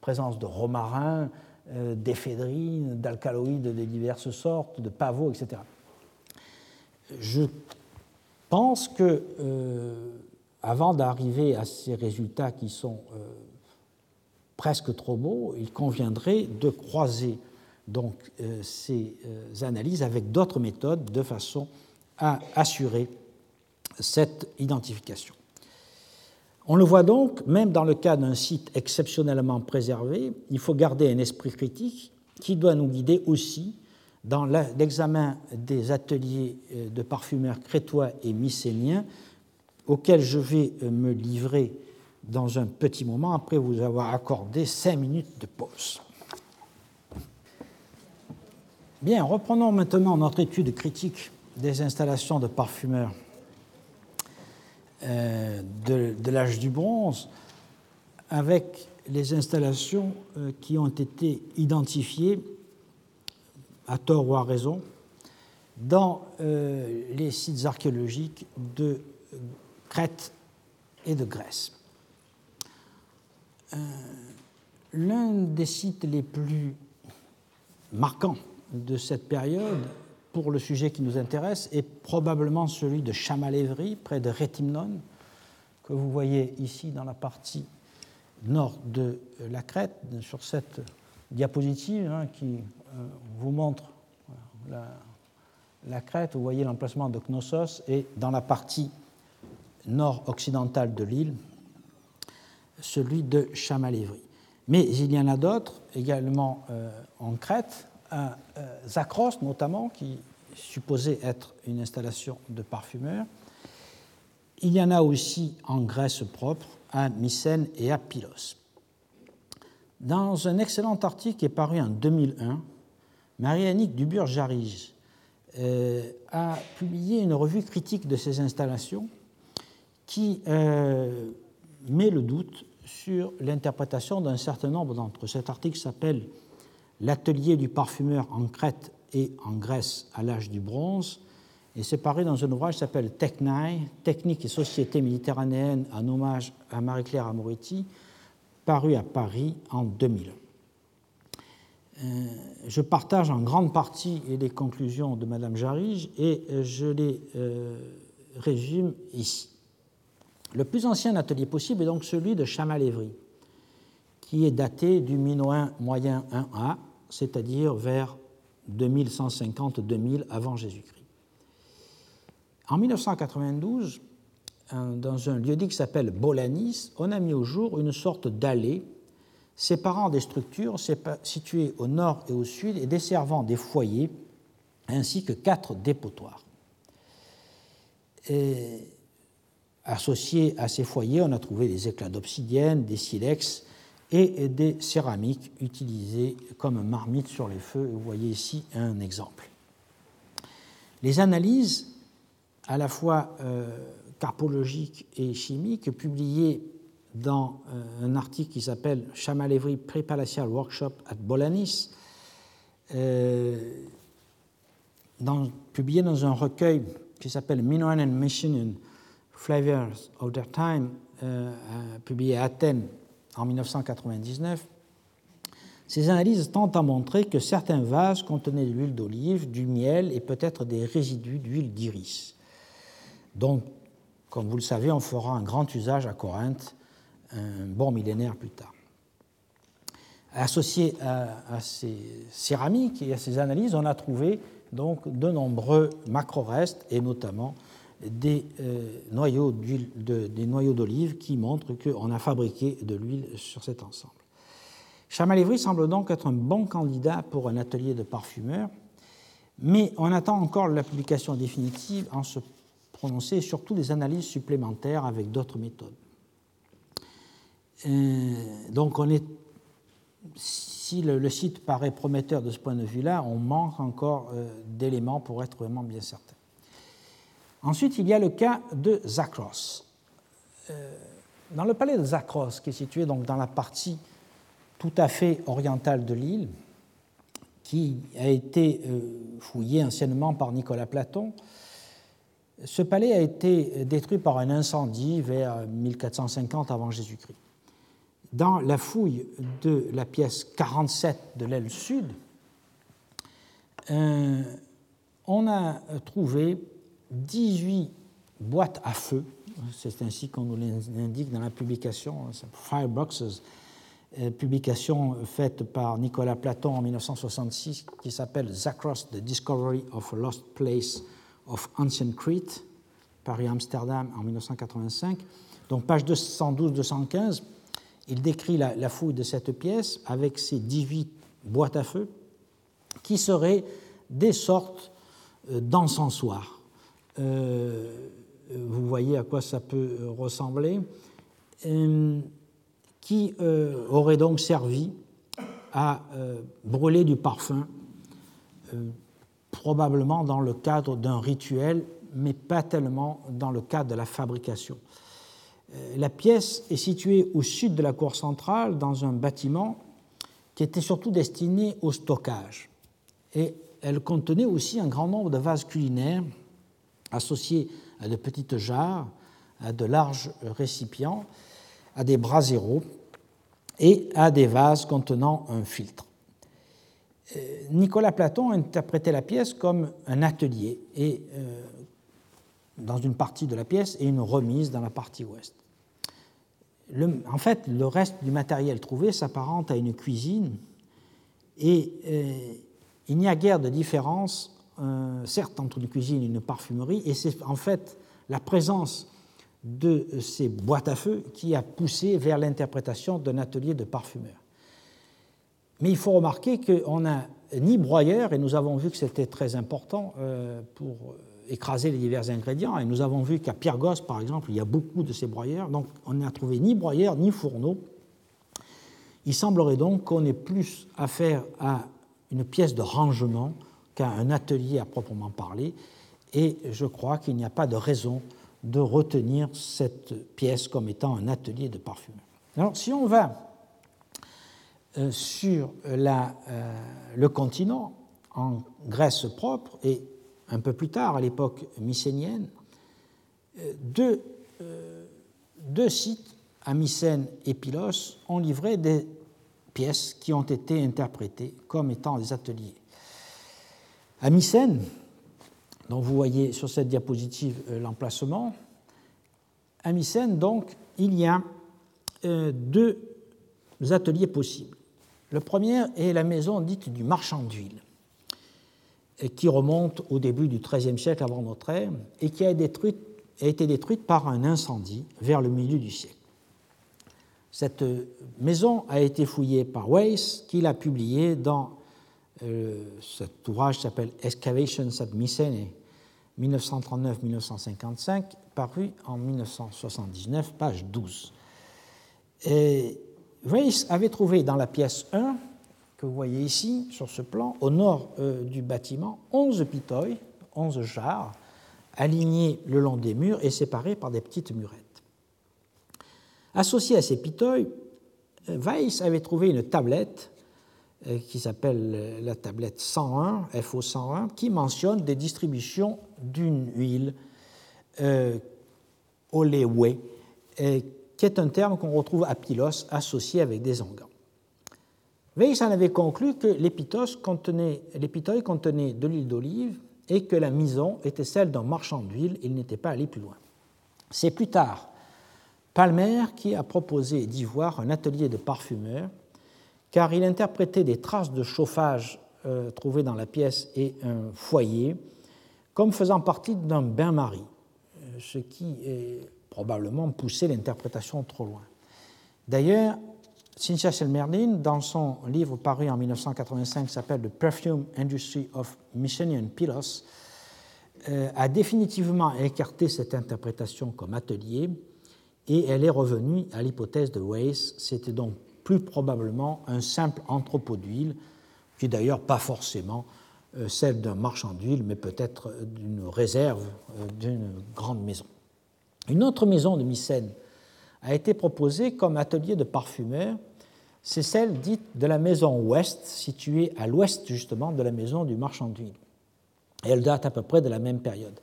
B: présence de romarin, d'éphédrine, d'alcaloïdes de diverses sortes, de pavots, etc. Je pense que, avant d'arriver à ces résultats qui sont presque trop beau, il conviendrait de croiser donc euh, ces euh, analyses avec d'autres méthodes de façon à assurer cette identification. On le voit donc, même dans le cas d'un site exceptionnellement préservé, il faut garder un esprit critique qui doit nous guider aussi dans l'examen des ateliers euh, de parfumeurs crétois et mycéniens auxquels je vais me livrer dans un petit moment après vous avoir accordé cinq minutes de pause. Bien, reprenons maintenant notre étude critique des installations de parfumeurs euh, de, l'âge du bronze avec les installations euh, qui ont été identifiées, à tort ou à raison, dans euh, les sites archéologiques de Crète et de Grèce. L'un des sites les plus marquants de cette période pour le sujet qui nous intéresse est probablement celui de Chamalévry, près de Rétimnon, que vous voyez ici dans la partie nord de la Crète, sur cette diapositive hein, qui euh, vous montre la, la, Crète. Vous voyez l'emplacement de Knossos et dans la partie nord-occidentale de l'île, celui de Chamalévry. Mais il y en a d'autres également euh, en Crète, à euh, Zakros notamment, qui supposait être une installation de parfumeur. Il y en a aussi en Grèce propre, à Mycène et à Pylos. Dans un excellent article qui est paru en 2001, Marie-Annick Duburg-Jarige euh, a publié une revue critique de ces installations qui euh, met le doute sur l'interprétation d'un certain nombre d'entre eux. Cet article s'appelle L'atelier du parfumeur en Crète et en Grèce à l'âge du bronze, et c'est paru dans un ouvrage qui s'appelle Technai, Technique et société méditerranéenne en hommage à Marie-Claire Amoretti, paru à Paris en 2001. Euh, je partage en grande partie les conclusions de Madame Jarige et je les euh, résume ici. Le plus ancien atelier possible est donc celui de Chamalévry, qui est daté du Minoen moyen 1A, c'est-à-dire vers 2150-2000 avant Jésus-Christ. En 1992, dans un lieu-dit qui s'appelle Bolanis, on a mis au jour une sorte d'allée séparant des structures situées au nord et au sud et desservant des foyers ainsi que quatre dépotoirs. Associés à ces foyers, on a trouvé des éclats d'obsidienne, des silex et des céramiques utilisées comme marmite sur les feux. Vous voyez ici un exemple. Les analyses, à la fois euh, carpologiques et chimiques, publiées dans euh, un article qui s'appelle Chamalevry Prepalatial Workshop at Bolanis, euh, publié dans un recueil qui s'appelle Minoan and Machinian Flavors of Their Time, publié à Athènes en 1999, ces analyses tentent à montrer que certains vases contenaient de l'huile d'olive, du miel et peut-être des résidus d'huile d'iris, dont, comme vous le savez, on fera un grand usage à Corinthe un bon millénaire plus tard. Associé à, ces céramiques et à ces analyses, on a trouvé donc de nombreux macro-restes et notamment des, euh, noyaux des noyaux d'olive qui montrent qu'on a fabriqué de l'huile sur cet ensemble. Chamalivry semble donc être un bon candidat pour un atelier de parfumeur, mais on attend encore la publication définitive en se prononcer surtout des analyses supplémentaires avec d'autres méthodes. Euh, donc si le, site paraît prometteur de ce point de vue-là, on manque encore euh, d'éléments pour être vraiment bien certain. Ensuite, il y a le cas de Zakros. Euh, dans le palais de Zakros, qui est situé donc dans la partie tout à fait orientale de l'île, qui a été euh, fouillé anciennement par Nicolas Platon, ce palais a été détruit par un incendie vers 1450 avant Jésus-Christ. Dans la fouille de la pièce 47 de l'aile sud, euh, on a trouvé 18 boîtes à feu, c'est ainsi qu'on nous l'indique dans la publication, Fireboxes, euh, publication faite par Nicolas Platon en 1966 qui s'appelle Zakros, The Discovery of a Lost Place of Ancient Crete, Paris-Amsterdam en 1985. Donc page 212-215, il décrit la, fouille de cette pièce avec ses 18 boîtes à feu qui seraient des sortes euh, d'encensoirs vous voyez à quoi ça peut ressembler, euh, qui euh, aurait donc servi à brûler du parfum, probablement dans le cadre d'un rituel, mais pas tellement dans le cadre de la fabrication. La pièce est située au sud de la cour centrale, dans un bâtiment qui était surtout destiné au stockage. Et elle contenait aussi un grand nombre de vases culinaires associés à de petites jarres, à de larges récipients, à des braséros et à des vases contenant un filtre. Euh, Nicolas Platon interprétait la pièce comme un atelier et, euh, dans une partie de la pièce et une remise dans la partie ouest. en fait, le reste du matériel trouvé s'apparente à une cuisine et euh, il n'y a guère de différence, certes, entre une cuisine et une parfumerie, et c'est en fait la présence de ces boîtes à feu qui a poussé vers l'interprétation d'un atelier de parfumeur. Mais il faut remarquer qu'on n'a ni broyeur, et nous avons vu que c'était très important euh, pour écraser les divers ingrédients, et nous avons vu qu'à Pyrgos, par exemple, il y a beaucoup de ces broyeurs, donc on n'a trouvé ni broyeur ni fourneau. Il semblerait donc qu'on ait plus affaire à une pièce de rangement qu'à un atelier à proprement parler, et je crois qu'il n'y a pas de raison de retenir cette pièce comme étant un atelier de parfumeur. Alors si on va euh, sur euh, le continent, en Grèce propre, et un peu plus tard, à l'époque mycénienne, euh, deux, sites, à Mycène et Pylos, ont livré des pièces qui ont été interprétées comme étant des ateliers. À Mycène, dont vous voyez sur cette diapositive l'emplacement, à Mycène, donc, il y a deux ateliers possibles. Le premier est la maison dite du marchand d'huile, qui remonte au début du XIIIe siècle avant notre ère et qui a, été détruite par un incendie vers le milieu du siècle. Cette maison a été fouillée par Weiss, qui l'a publiée dans euh, cet ouvrage s'appelle Excavations at Mycenae 1939-1955, paru en 1979, page 12. Et Weiss avait trouvé dans la pièce 1, que vous voyez ici sur ce plan, au nord euh, du bâtiment, 11 pitoïs, 11 jarres, alignés le long des murs et séparés par des petites murettes. Associée à ces euh, Weiss avait trouvé une tablette euh, qui s'appelle la tablette 101, FO 101, qui mentionne des distributions d'une huile euh, oléoué, qui est un terme qu'on retrouve à Pylos associé avec des onguents. Weiss en avait conclu que l'épitoï contenait, contenait de l'huile d'olive et que la maison était celle d'un marchand d'huile, il n'était pas allé plus loin. C'est plus tard Palmer qui a proposé d'y voir un atelier de parfumeur, car il interprétait des traces de chauffage euh, trouvées dans la pièce et un foyer comme faisant partie d'un bain-marie, euh, ce qui est probablement poussé l'interprétation trop loin. D'ailleurs, Cynthia Selmerdin, dans son livre paru en 1985 qui s'appelle The Perfume Industry of Mycenaean Pylos, euh, a définitivement écarté cette interprétation comme atelier et elle est revenue à l'hypothèse de Weiss. C'était donc plus probablement un simple entrepôt d'huile, qui d'ailleurs pas forcément euh, celle d'un marchand d'huile, mais peut-être d'une réserve euh, d'une grande maison. Une autre maison de Mycène a été proposée comme atelier de parfumeur. C'est celle dite de la maison ouest, située à l'ouest justement de la maison du marchand d'huile. elle date à peu près de la même période.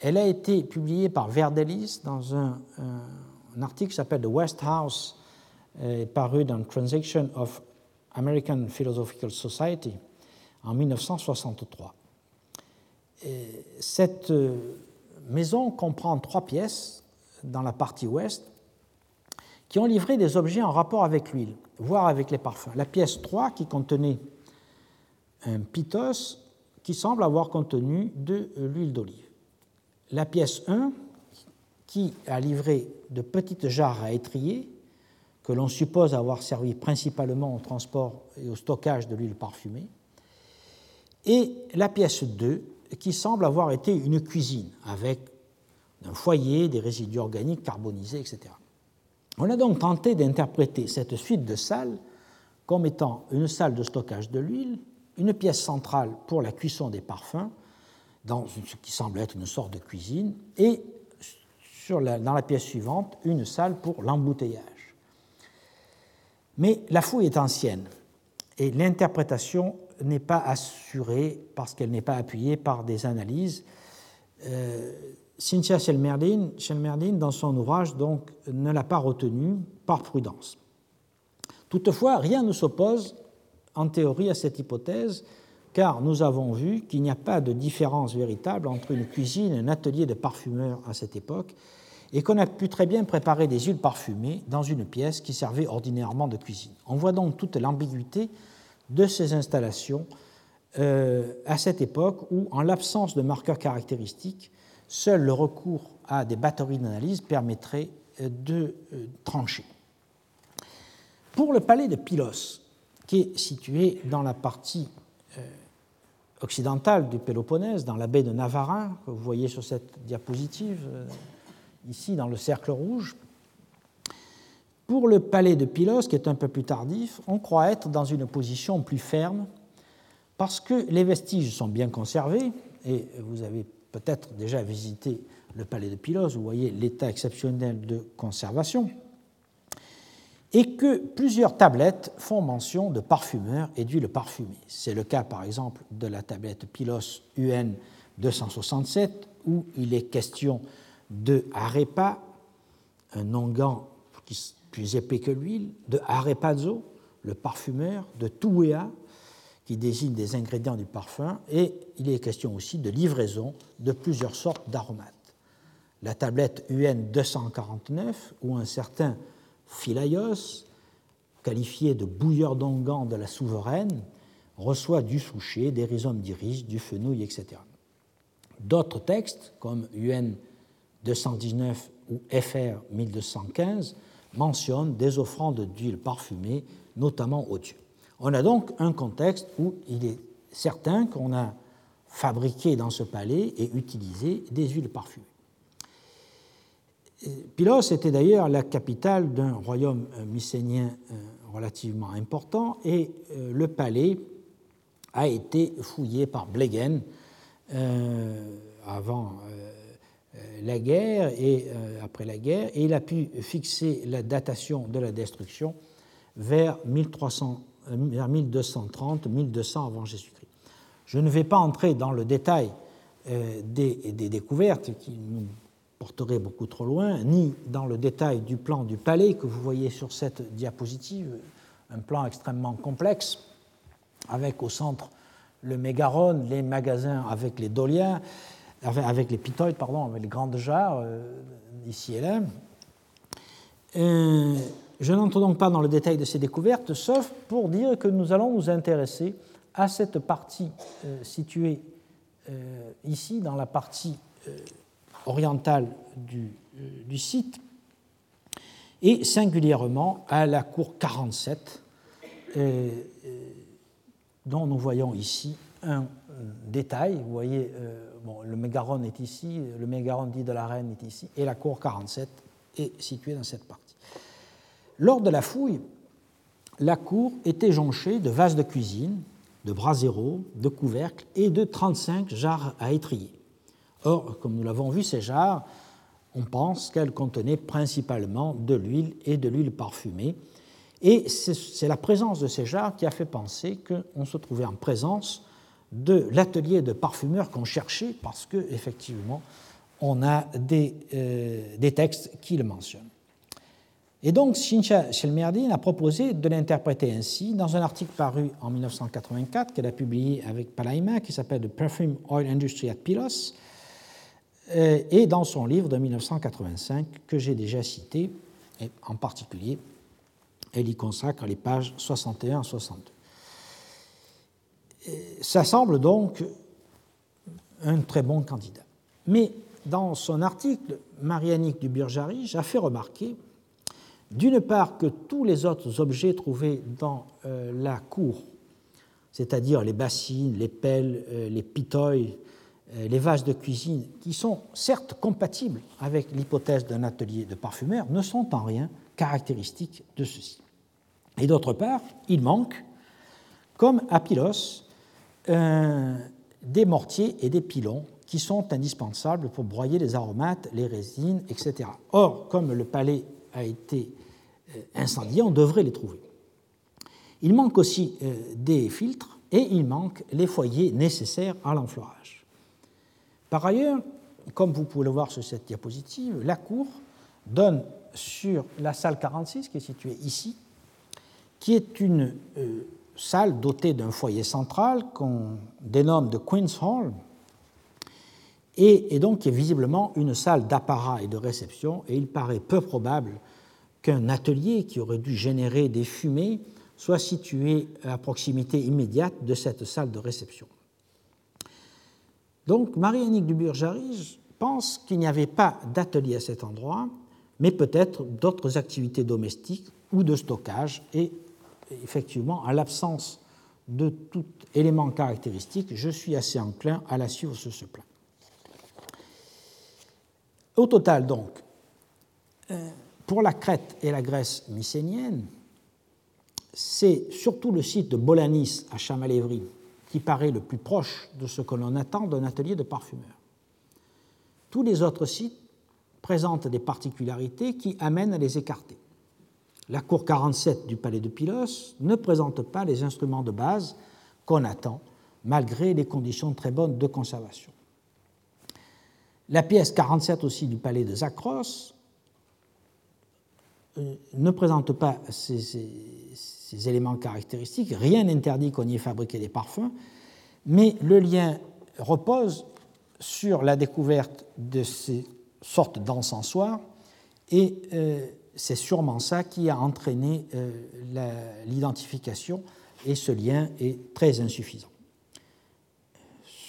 B: Elle a été publiée par Verdelis dans un, article qui s'appelle The West House, euh, paru dans Transaction of American Philosophical Society en 1963. cette euh, maison comprend trois pièces dans la partie ouest qui ont livré des objets en rapport avec l'huile, voire avec les parfums. La pièce 3 qui contenait un pitos qui semble avoir contenu de l'huile d'olive. La pièce 1 qui a livré de petites jarres à étrier que l'on suppose avoir servi principalement au transport et au stockage de l'huile parfumée. Et la pièce 2 qui semble avoir été une cuisine avec un foyer, des résidus organiques carbonisés, etc. On a donc tenté d'interpréter cette suite de salles comme étant une salle de stockage de l'huile, une pièce centrale pour la cuisson des parfums, dans ce qui semble être une sorte de cuisine, et dans la pièce suivante, une salle pour l'embouteillage. Mais la fouille est ancienne et l'interprétation n'est pas assurée parce qu'elle n'est pas appuyée par des analyses. Euh, Cynthia Schelmerdin, dans son ouvrage, ne l'a pas retenue par prudence. Toutefois, rien ne s'oppose en théorie à cette hypothèse, car nous avons vu qu'il n'y a pas de différence véritable entre une cuisine et un atelier de parfumeur à cette époque, et qu'on a pu très bien préparer des huiles parfumées dans une pièce qui servait ordinairement de cuisine. On voit donc toute l'ambiguïté de ces installations euh, à cette époque où, en l'absence de marqueurs caractéristiques, seul le recours à des batteries d'analyse permettrait euh, de euh, trancher. Pour le palais de Pylos, qui est situé dans la partie occidentale du Péloponnèse, dans la baie de Navarin, que vous voyez sur cette diapositive, ici dans le cercle rouge. Pour le palais de Pylos, qui est un peu plus tardif, on croit être dans une position plus ferme parce que les vestiges sont bien conservés, et vous avez peut-être déjà visité le palais de Pylos, vous voyez l'état exceptionnel de conservation et que plusieurs tablettes font mention de parfumeurs et d'huiles parfumées. C'est le cas par exemple de la tablette Pylos UN 267 où il est question de arepa, un onguent plus épais que l'huile, de arepazzo, le parfumeur, de tuea, qui désigne des ingrédients du parfum, et il est question aussi de livraison de plusieurs sortes d'aromates. La tablette UN 249, où un certain Philaios, qualifié de bouilleur d'onguent de la souveraine, reçoit du souchet, des rhizomes d'iris, du fenouil, etc. D'autres textes, comme UN 219 ou FR 1215, mentionnent des offrandes d'huile parfumée, notamment aux dieux. On a donc un contexte où il est certain qu'on a fabriqué dans ce palais et utilisé des huiles parfumées. Pylos était d'ailleurs la capitale d'un royaume euh, mycénien euh, relativement important et euh, le palais a été fouillé par Blegen avant la guerre et après la guerre et il a pu fixer la datation de la destruction vers, 1300, vers 1230-1200 avant Jésus-Christ. Je ne vais pas entrer dans le détail des, découvertes qui nous porterait beaucoup trop loin, ni dans le détail du plan du palais que vous voyez sur cette diapositive, un plan extrêmement complexe, avec au centre le mégaron, les magasins avec les doliens, avec les pitoïdes, pardon, avec les grandes jarres, euh, ici et là. Euh, je n'entre donc pas dans le détail de ces découvertes, sauf pour dire que nous allons nous intéresser à cette partie euh, située ici, dans la partie orientale du, du, site, et singulièrement à la cour 47, euh, euh, dont nous voyons ici un détail. Vous voyez, bon, le mégaron est ici, le mégaron dit de la reine est ici, et la cour 47 est située dans cette partie. Lors de la fouille, la cour était jonchée de vases de cuisine, de braséros, de couvercles et de 35 jarres à étrier. Or, comme nous l'avons vu, ces jarres, on pense qu'elles contenaient principalement de l'huile et de l'huile parfumée. Et c'est la présence de ces jarres qui a fait penser qu'on se trouvait en présence de l'atelier de parfumeur qu'on cherchait, parce qu'effectivement, on a des, euh, textes qui le mentionnent. Et donc, Sincha Shelmerdin a proposé de l'interpréter ainsi dans un article paru en 1984 qu'elle a publié avec Palaima, qui s'appelle The Perfume Oil Industry at Pilos, euh, et dans son livre de 1985 que j'ai déjà cité, et en particulier, elle y consacre les pages 61 à 62. Euh, ça semble donc un très bon candidat. Mais dans son article, Marianique du Burjarige a fait remarquer, d'une part, que tous les autres objets trouvés dans euh, la cour, c'est-à-dire les bassines, les pelles, les pitoïs, euh, les vases de cuisine, qui sont certes compatibles avec l'hypothèse d'un atelier de parfumeur, ne sont en rien caractéristiques de ceci. Et d'autre part, il manque, comme à Pylos, euh, des mortiers et des pilons qui sont indispensables pour broyer les aromates, les résines, etc. Or, comme le palais a été euh, incendié, on devrait les trouver. Il manque aussi des filtres et il manque les foyers nécessaires à l'enflorage. Par ailleurs, comme vous pouvez le voir sur cette diapositive, la cour donne sur la salle 46, qui est située ici, qui est une salle dotée d'un foyer central qu'on dénomme de Queen's Hall, et, donc qui est visiblement une salle d'apparat et de réception, et il paraît peu probable qu'un atelier qui aurait dû générer des fumées soit situé à proximité immédiate de cette salle de réception. Donc Marie-Annick Duburg-Jarige pense qu'il n'y avait pas d'atelier à cet endroit, mais peut-être d'autres activités domestiques ou de stockage, et effectivement, en l'absence de tout élément caractéristique, je suis assez enclin à la suivre sur ce plan. Au total, donc, euh, pour la Crète et la Grèce mycénienne, c'est surtout le site de Bolanis à Chamalévry qui paraît le plus proche de ce que l'on attend d'un atelier de parfumeur. Tous les autres sites présentent des particularités qui amènent à les écarter. La cour 47 du palais de Pylos ne présente pas les instruments de base qu'on attend, malgré les conditions très bonnes de conservation. La pièce 47 aussi du palais de Zakros euh, ne présente pas ces, éléments caractéristiques. Rien n'interdit qu'on y ait fabriqué des parfums, mais le lien repose sur la découverte de ces sortes d'encensoirs et euh, c'est sûrement ça qui a entraîné euh, l'identification et ce lien est très insuffisant.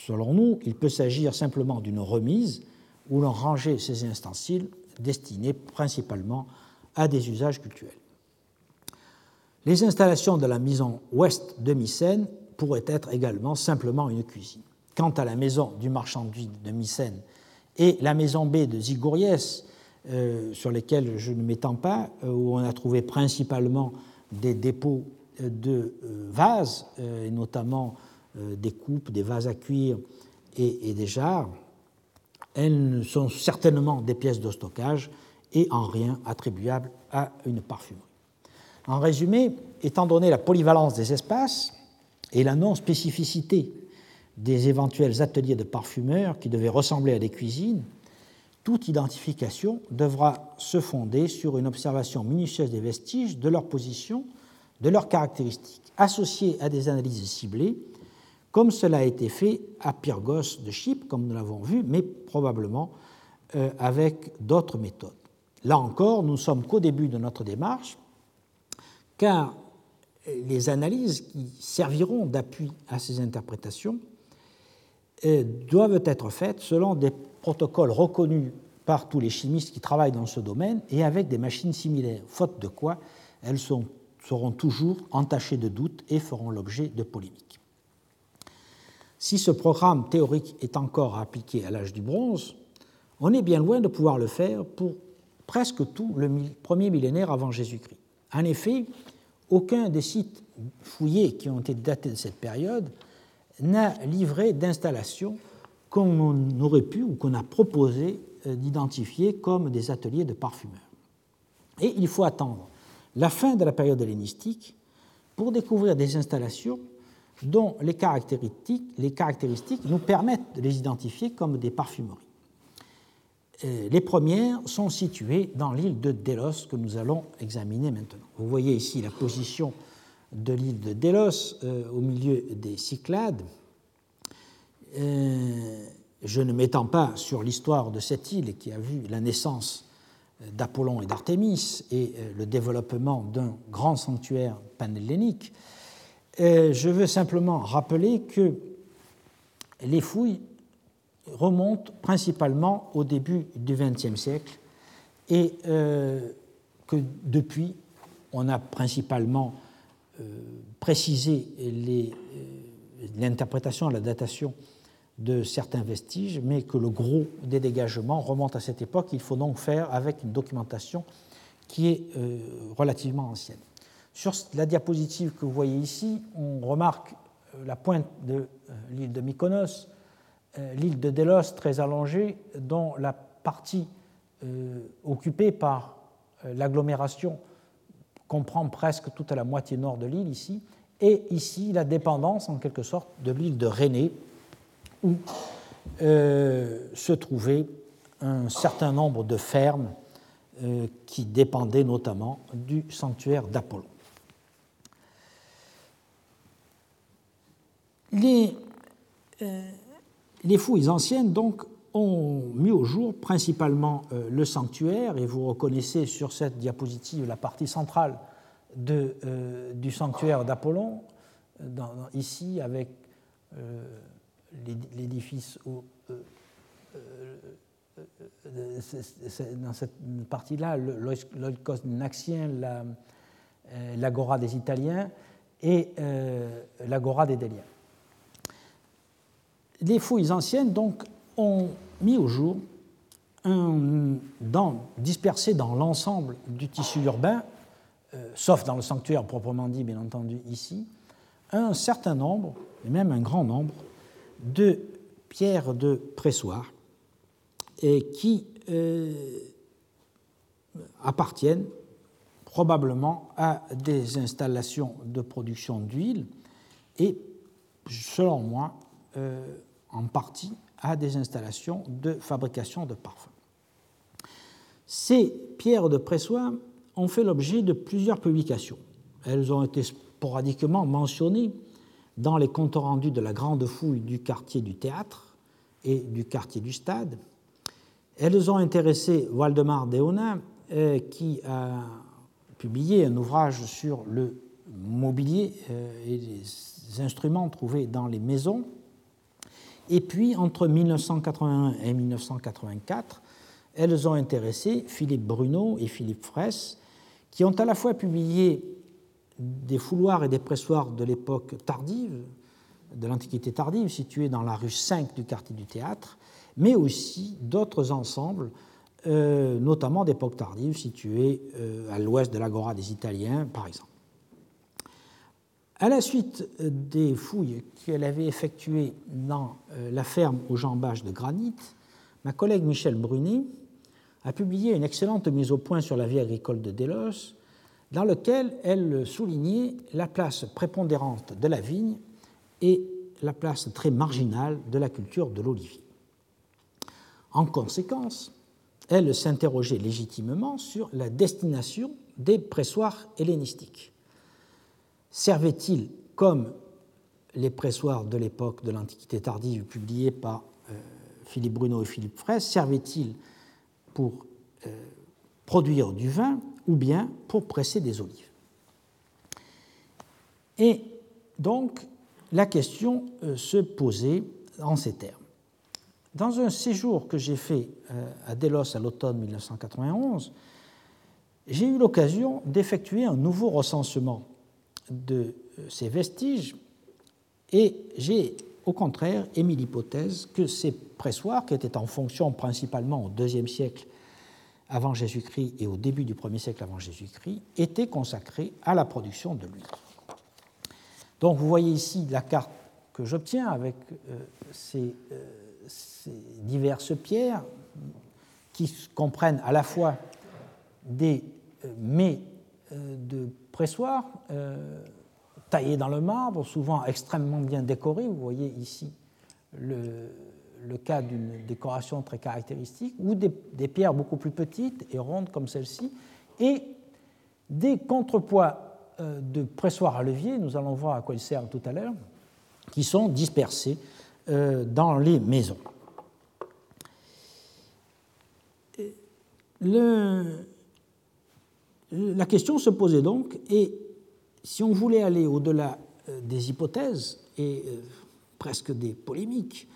B: Selon nous, il peut s'agir simplement d'une remise où l'on rangeait ces ustensiles destinés principalement à des usages cultuels. Les installations de la maison ouest de Mycène pourraient être également simplement une cuisine. Quant à la maison du marchand de Mycène et la maison B de Zigouriès, euh, sur lesquelles je ne m'étends pas, euh, où on a trouvé principalement des dépôts de euh, vases, et notamment des coupes, des vases à cuire et, des jarres. Elles sont certainement des pièces de stockage et en rien attribuables à une parfumerie. En résumé, étant donné la polyvalence des espaces et la non-spécificité des éventuels ateliers de parfumeurs qui devaient ressembler à des cuisines, toute identification devra se fonder sur une observation minutieuse des vestiges, de leur position, de leurs caractéristiques, associées à des analyses ciblées, comme cela a été fait à Pyrgos de Chypre, comme nous l'avons vu, mais probablement euh, avec d'autres méthodes. Là encore, nous ne sommes qu'au début de notre démarche, car les analyses qui serviront d'appui à ces interprétations euh, doivent être faites selon des protocoles reconnus par tous les chimistes qui travaillent dans ce domaine et avec des machines similaires, faute de quoi elles seront toujours entachées de doutes et feront l'objet de polémiques. Si ce programme théorique est encore appliqué à l'âge du bronze, on est bien loin de pouvoir le faire pour presque tout le premier millénaire avant Jésus-Christ. En effet, aucun des sites fouillés qui ont été datés de cette période n'a livré d'installation qu'on aurait pu ou qu'on a proposé euh, d'identifier comme des ateliers de parfumeurs. Et il faut attendre la fin de la période hellénistique pour découvrir des installations dont les caractéristiques, nous permettent de les identifier comme des parfumeries. Euh, les premières sont situées dans l'île de Délos que nous allons examiner maintenant. Vous voyez ici la position de l'île de Délos euh, au milieu des Cyclades. Euh, je ne m'étends pas sur l'histoire de cette île qui a vu la naissance d'Apollon et d'Artémis et euh, le développement d'un grand sanctuaire panhellénique. Je veux simplement rappeler que les fouilles remontent principalement au début du XXe siècle et que depuis, on a principalement précisé l'interprétation, la datation de certains vestiges, mais que le gros des dégagements remonte à cette époque. Il faut donc faire avec une documentation qui est euh, relativement ancienne. Sur la diapositive que vous voyez ici, on remarque euh, la pointe de euh, l'île de Mykonos, l'île de Delos très allongée, dont la partie occupée par l'agglomération comprend presque toute la moitié nord de l'île ici, et ici la dépendance en quelque sorte de l'île de Rhénée, où euh, se trouvaient un certain nombre de fermes euh, qui dépendaient notamment du sanctuaire d'Apollon. Euh, les, fouilles anciennes, donc, ont mis au jour principalement le sanctuaire, et vous reconnaissez sur cette diapositive la partie centrale du sanctuaire d'Apollon, ici avec l'édifice dans cette partie-là, l'Oikos naxien, l'Agora des Italiens et l'Agora des Déliens. Les fouilles anciennes donc ont mis au jour, un, dans, dispersés dans l'ensemble du tissu urbain, sauf dans le sanctuaire proprement dit, bien entendu, ici, un certain nombre, et même un grand nombre, de pierres de pressoir et qui euh, appartiennent probablement à des installations de production d'huile et, selon moi, euh, en partie à des installations de fabrication de parfums. Ces pierres de pressoir ont fait l'objet de plusieurs publications. Elles ont été sporadiquement mentionnées dans les comptes rendus de la grande fouille du quartier du théâtre et du quartier du stade. Elles ont intéressé Waldemar Deona, euh, qui a publié un ouvrage sur le mobilier euh, et les instruments trouvés dans les maisons. Et puis, entre 1981 et 1984, elles ont intéressé Philippe Bruno et Philippe Fraisse, qui ont à la fois publié des fouloirs et des pressoirs de l'époque tardive, de l'Antiquité tardive, situés dans la rue 5 du quartier du théâtre, mais aussi d'autres ensembles, euh, notamment d'époque tardive, situés euh, à l'ouest de l'Agora des Italiens, par exemple. À la suite des fouilles qu'elle avait effectuées dans euh, la ferme aux jambages de granit, ma collègue Michel Brunet a publié une excellente mise au point sur la vie agricole de Delos, dans lequel elle soulignait la place prépondérante de la vigne et la place très marginale de la culture de l'olivier. En conséquence, elle s'interrogeait légitimement sur la destination des pressoirs hellénistiques. Servaient-ils, comme les pressoirs de l'époque de l'Antiquité tardive publiés par euh, Philippe Bruno et Philippe Fraisse, servaient-ils pour euh, produire du vin ou bien pour presser des olives. Et donc, la question euh, se posait en ces termes. Dans un séjour que j'ai fait euh, à Delos à l'automne 1991, j'ai eu l'occasion d'effectuer un nouveau recensement de euh, ces vestiges et j'ai au contraire émis l'hypothèse que ces pressoirs, qui étaient en fonction principalement au IIe siècle avant Jésus-Christ et au début du 1er siècle avant Jésus-Christ, étaient consacrés à la production de l'huile. Donc vous voyez ici la carte que j'obtiens avec euh, ces, euh, ces, diverses pierres qui comprennent à la fois des euh, mets de pressoir taillés dans le marbre, souvent extrêmement bien décorés. Vous voyez ici le, le cas d'une décoration très caractéristique, ou des, pierres beaucoup plus petites et rondes comme celle-ci, et des contrepoids euh, de pressoirs à levier, nous allons voir à quoi ils servent tout à l'heure, qui sont dispersés euh, dans les maisons. la question se posait donc, et si on voulait aller au-delà euh, des hypothèses et presque des polémiques,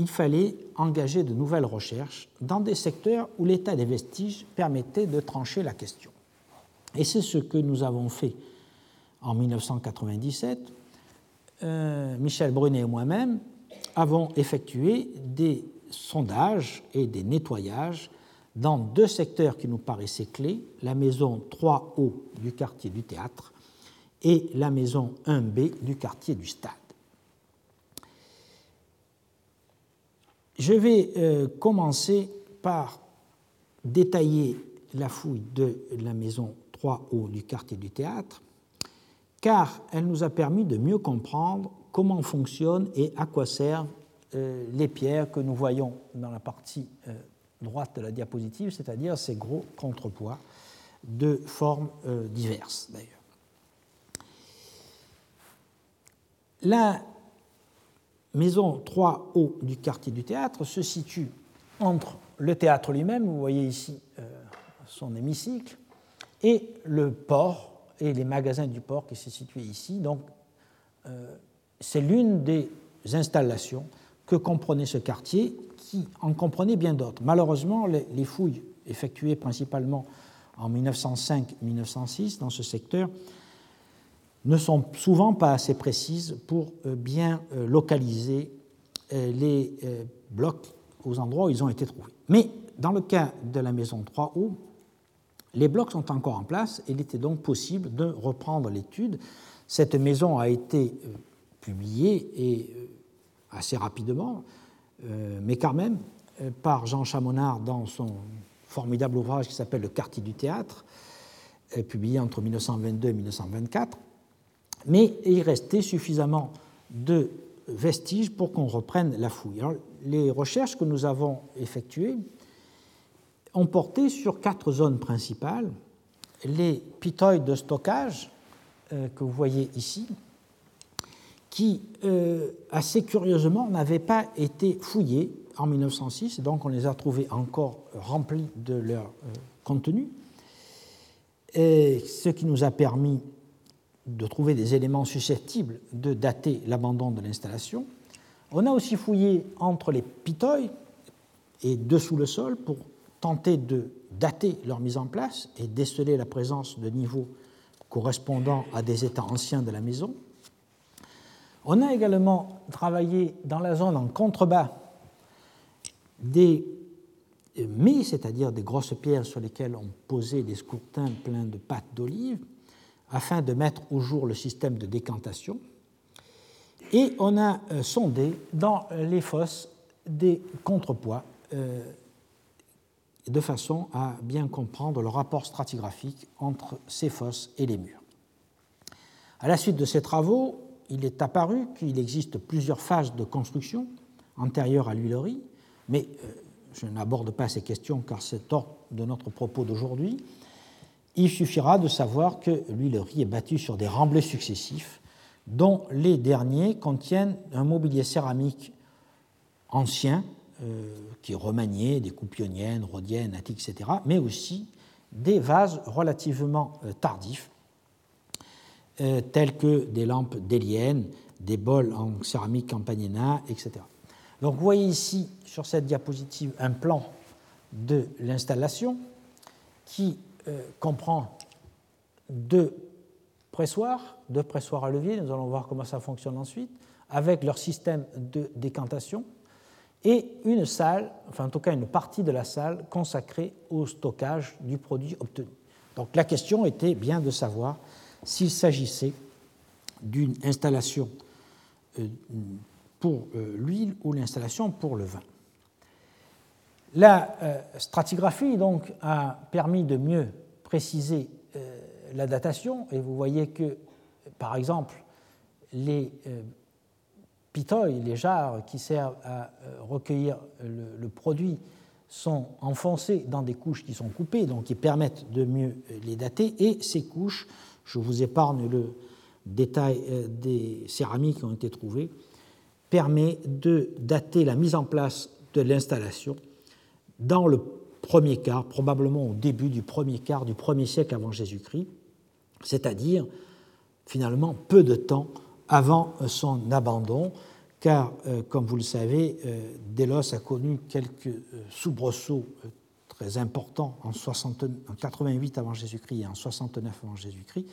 B: il fallait engager de nouvelles recherches dans des secteurs où l'état des vestiges permettait de trancher la question. Et c'est ce que nous avons fait en 1997. Euh, Michel Brunet et moi-même avons effectué des sondages et des nettoyages dans deux secteurs qui nous paraissaient clés, la maison 3O du quartier du théâtre et la maison 1B du quartier du stade. Je vais euh, commencer par détailler la fouille de la maison 3O du quartier du théâtre, car elle nous a permis de mieux comprendre comment fonctionnent et à quoi servent euh, les pierres que nous voyons dans la partie euh, droite de la diapositive, c'est-à-dire ces gros contrepoids de formes diverses d'ailleurs. Maison 3 du quartier du théâtre se situe entre le théâtre lui-même, vous voyez ici euh, son hémicycle, et le port et les magasins du port qui se situent ici. Donc, euh, c'est l'une des installations que comprenait ce quartier, qui en comprenait bien d'autres. Malheureusement, les, fouilles effectuées principalement en 1905-1906 dans ce secteur ne sont souvent pas assez précises pour euh, bien localiser les blocs aux endroits où ils ont été trouvés. Mais dans le cas de la maison 3O, les blocs sont encore en place et il était donc possible de reprendre l'étude. Cette maison a été euh, publiée euh, assez rapidement, euh, mais quand même par Jean Chamonard dans son formidable ouvrage qui s'appelle Le quartier du théâtre, publié entre 1922 et 1924. Mais il restait suffisamment de vestiges pour qu'on reprenne la fouille. les recherches que nous avons effectuées ont porté sur quatre zones principales. Les pitoïdes de stockage euh, que vous voyez ici, qui euh, assez curieusement n'avaient pas été fouillés en 1906, donc on les a trouvés encore remplis de leur euh, contenu, ce qui nous a permis de trouver des éléments susceptibles de dater l'abandon de l'installation. On a aussi fouillé entre les pitoïdes et dessous le sol pour tenter de dater leur mise en place et déceler la présence de niveaux correspondant à des états anciens de la maison. On a également travaillé dans la zone en contrebas des mets, c'est-à-dire des grosses pierres sur lesquelles on posait des scourtins pleins de pâte d'olive, afin de mettre au jour le système de décantation. Et on a euh, sondé dans les fosses des contrepoids euh, de façon à bien comprendre le rapport stratigraphique entre ces fosses et les murs. À la suite de ces travaux, il est apparu qu'il existe plusieurs phases de construction antérieures à l'huilerie, mais euh, je n'aborde pas ces questions car c'est hors de notre propos d'aujourd'hui. Il suffira de savoir que l'huilerie est bâtie sur des remblais successifs, dont les derniers contiennent un mobilier céramique ancien euh, qui est remanié, des coupes ioniennes, rhodiennes, attiques, etc., mais aussi des vases relativement euh, tardifs, euh, tels que des lampes déliennes, des bols en céramique campagnena, etc. Donc vous voyez ici sur cette diapositive un plan de l'installation qui comprend deux pressoirs, deux pressoirs à levier, nous allons voir comment ça fonctionne ensuite, avec leur système de décantation, et une salle, enfin en tout cas une partie de la salle consacrée au stockage du produit obtenu. Donc la question était bien de savoir s'il s'agissait d'une installation euh, pour euh, l'huile ou l'installation pour le vin. La euh, stratigraphie donc a permis de mieux préciser la datation et vous voyez que par exemple les pitoy, les jarres qui servent à euh, recueillir le, produit, sont enfoncées dans des couches qui sont coupées, donc qui permettent de mieux euh, les dater. Et ces couches, je vous épargne le détail euh, des céramiques qui ont été trouvées, permet de dater la mise en place de l'installation dans le premier quart, probablement au début du premier quart du premier siècle avant Jésus-Christ, c'est-à-dire finalement peu de temps avant son abandon, car, euh, comme vous le savez, euh, Delos a connu quelques euh, soubresauts très importants en, 88 avant Jésus-Christ et en 69 avant Jésus-Christ,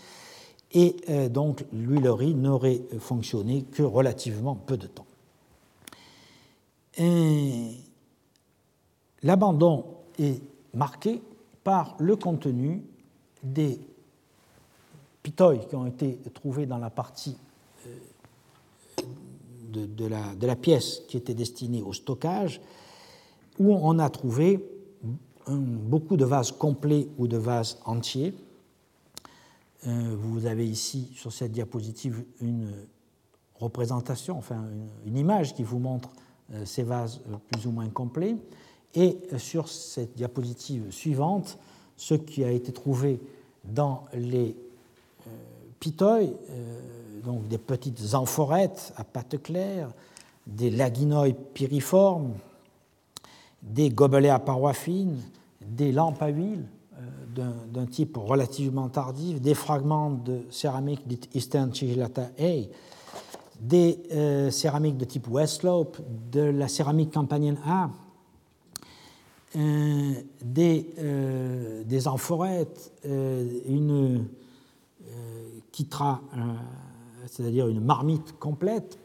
B: et donc l'huilerie n'aurait fonctionné que relativement peu de temps. L'abandon est marqué par le contenu des pitoïs qui ont été trouvés dans la partie de, la, pièce qui était destinée au stockage, où on a trouvé beaucoup de vases complets ou de vases entiers. Euh, vous avez ici sur cette diapositive une représentation, enfin une, image qui vous montre euh, ces vases euh, plus ou moins complets. Et sur cette diapositive suivante, ce qui a été trouvé dans les pitoy, donc des petites amphorettes à pâte claire, des laguinoïs piriformes, des gobelets à parois fines, des lampes à huile euh, d'un type relativement tardif, des fragments de céramique dite Eastern Chigilata A, des euh, céramiques de type Westslope, de la céramique campanienne A, euh, des, des, amphorettes, une kitra, c'est-à-dire une marmite complète,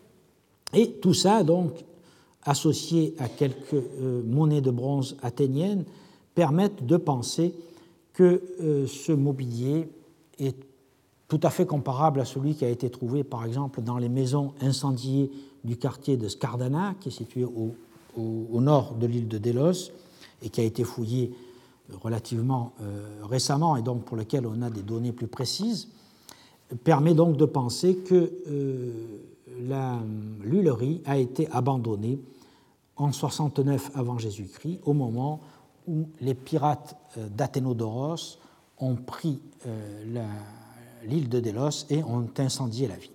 B: et tout ça donc associé à quelques monnaies de bronze athéniennes permettent de penser que euh, ce mobilier est tout à fait comparable à celui qui a été trouvé par exemple dans les maisons incendiées du quartier de Skardana, qui est situé au, nord de l'île de Delos et qui a été fouillé relativement euh, récemment et donc pour lequel on a des données plus précises, permet donc de penser que euh, l'huilerie a été abandonnée en 69 avant Jésus-Christ, au moment où les pirates euh, d'Athénodoros ont pris euh, l'île de Délos et ont incendié la ville.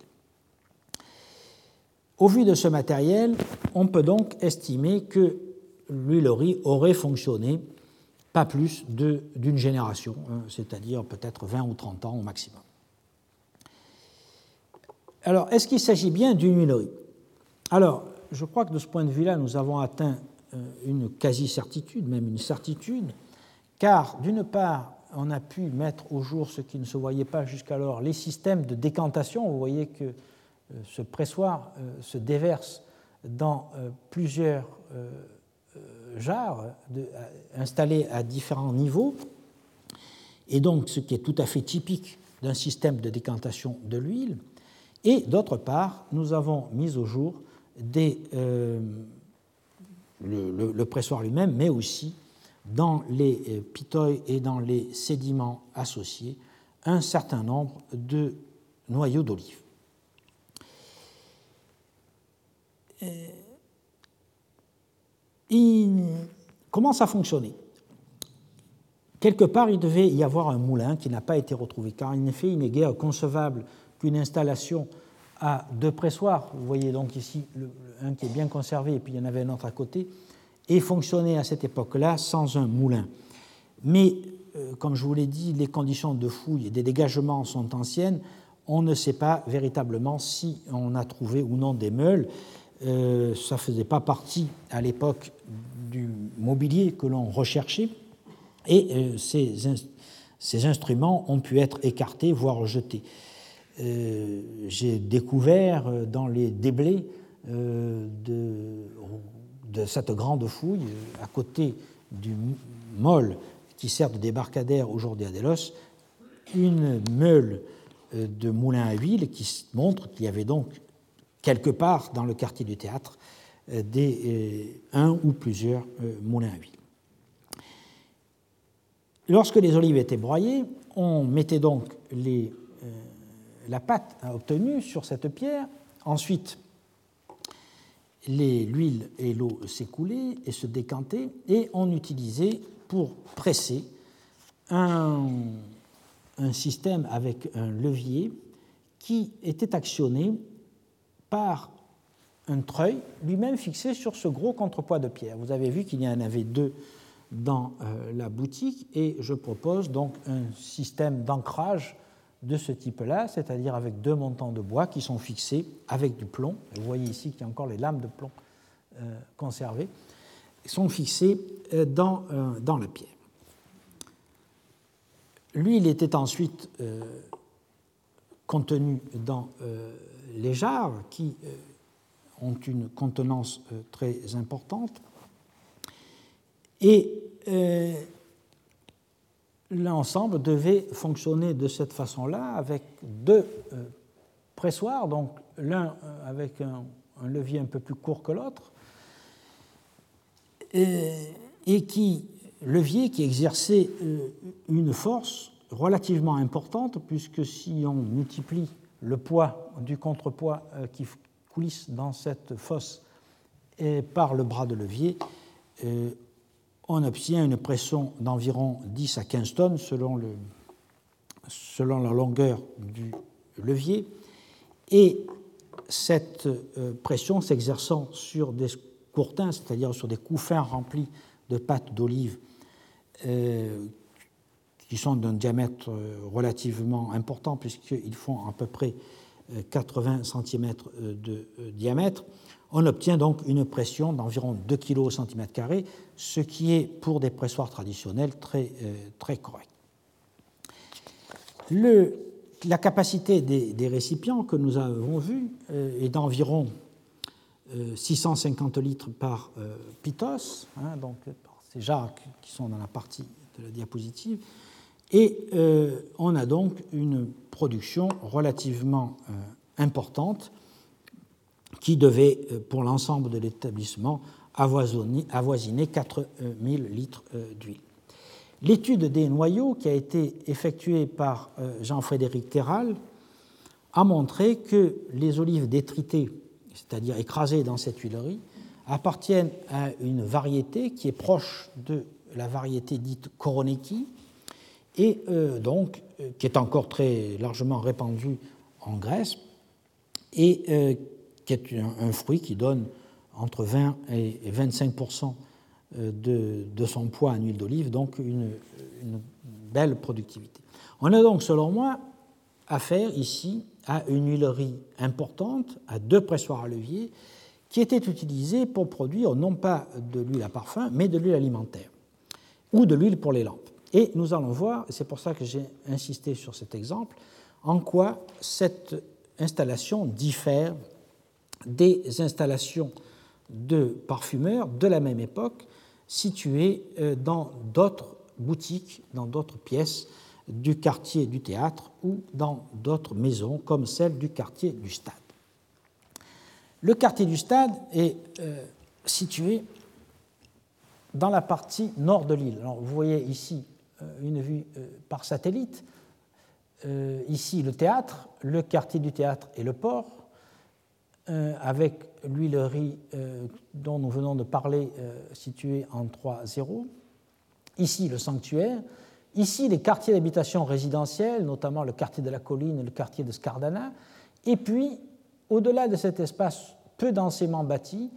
B: Au vu de ce matériel, on peut donc estimer que l'huilerie aurait fonctionné pas plus d'une génération, hein, c'est-à-dire peut-être 20 ou 30 ans au maximum. Alors, est-ce qu'il s'agit bien d'une huilerie? Alors, je crois que de ce point de vue-là, nous avons atteint euh, une quasi-certitude, même une certitude, car d'une part, on a pu mettre au jour ce qui ne se voyait pas jusqu'alors, les systèmes de décantation. Vous voyez que euh, ce pressoir euh, se déverse dans plusieurs jarres installés à différents niveaux, et donc ce qui est tout à fait typique d'un système de décantation de l'huile. Et d'autre part, nous avons mis au jour des le, pressoir lui-même, mais aussi dans les euh, pitoïs et dans les sédiments associés, un certain nombre de noyaux d'olive. Euh, comment ça fonctionnait? Quelque part, il devait y avoir un moulin qui n'a pas été retrouvé, car en effet, il n'est guère concevable qu'une installation à deux pressoirs, vous voyez donc ici un qui est bien conservé et puis il y en avait un autre à côté, et fonctionnait à cette époque-là sans un moulin. Mais, euh, comme je vous l'ai dit, les conditions de fouille et des dégagements sont anciennes. On ne sait pas véritablement si on a trouvé ou non des meules. Euh, ça ne faisait pas partie à l'époque du mobilier que l'on recherchait. Et euh, ces, instruments ont pu être écartés, voire jetés. J'ai découvert dans les déblais de, cette grande fouille, à côté du mol qui sert de débarcadère aujourd'hui à Delos, une meule euh, de moulin à huile qui montre qu'il y avait donc quelque part dans le quartier du théâtre euh, des, euh, un ou plusieurs moulins à huile. Lorsque les olives étaient broyées, on mettait donc la pâte obtenue sur cette pierre. Ensuite, l'huile et l'eau s'écoulaient et se décantaient, et on utilisait pour presser un, système avec un levier qui était actionné par un treuil lui-même fixé sur ce gros contrepoids de pierre. Vous avez vu qu'il y en avait deux dans euh, la boutique et je propose donc un système d'ancrage de ce type-là, c'est-à-dire avec deux montants de bois qui sont fixés avec du plomb. Vous voyez ici qu'il y a encore les lames de plomb euh, conservées, sont fixés euh, dans, euh, dans la pierre. L'huile était ensuite contenue dans les jarres qui ont une contenance très importante. Et l'ensemble devait fonctionner de cette façon-là avec deux euh, pressoirs, donc l'un euh, avec un, levier un peu plus court que l'autre, et, qui levier qui exerçait euh, une force relativement importante, puisque si on multiplie le poids du contrepoids qui coulisse dans cette fosse et par le bras de levier, on obtient une pression d'environ 10 à 15 tonnes selon, le, selon la longueur du levier. Et cette pression s'exerçant sur des courtins, c'est-à-dire sur des couffins remplis de pâte d'olive qui sont d'un diamètre relativement important puisqu'ils font à peu près 80 cm de diamètre, on obtient donc une pression d'environ 2 kg au cm, ce qui est pour des pressoirs traditionnels très, euh, très correct. La capacité des, récipients que nous avons vus euh, est d'environ 650 euh, litres par pitos, hein, donc ces jarres qui sont dans la partie de la diapositive, et on a donc une production relativement importante qui devait, euh, pour l'ensemble de l'établissement, avoisiner 4000 litres euh, d'huile. L'étude des noyaux, qui a été effectuée par euh, Jean-Frédéric Terral, a montré que les olives détritées, c'est-à-dire écrasées dans cette huilerie, appartiennent à une variété qui est proche de la variété dite Koroneki, et donc qui est encore très largement répandue en Grèce, et qui est un, fruit qui donne entre 20 et 25 euh, de, de, son poids en huile d'olive, donc une, belle productivité. On a donc, selon moi, affaire ici à une huilerie importante, à deux pressoirs à levier, qui étaient utilisés pour produire non pas de l'huile à parfum, mais de l'huile alimentaire, ou de l'huile pour les lampes. Et nous allons voir, et c'est pour ça que j'ai insisté sur cet exemple, en quoi cette installation diffère des installations de parfumeurs de la même époque situées euh, dans d'autres boutiques, dans d'autres pièces du quartier du théâtre ou dans d'autres maisons comme celle du quartier du stade. Le quartier du stade est euh, situé dans la partie nord de l'île. vous voyez ici une vue par satellite. ici le théâtre, le quartier du théâtre et le port. Euh, avec l'huilerie euh, dont nous venons de parler, euh, située en 3-0. Ici, le sanctuaire. Ici, les quartiers d'habitation résidentielle, notamment le quartier de la colline et le quartier de Scardana. Et puis, au-delà de cet espace peu densément bâti,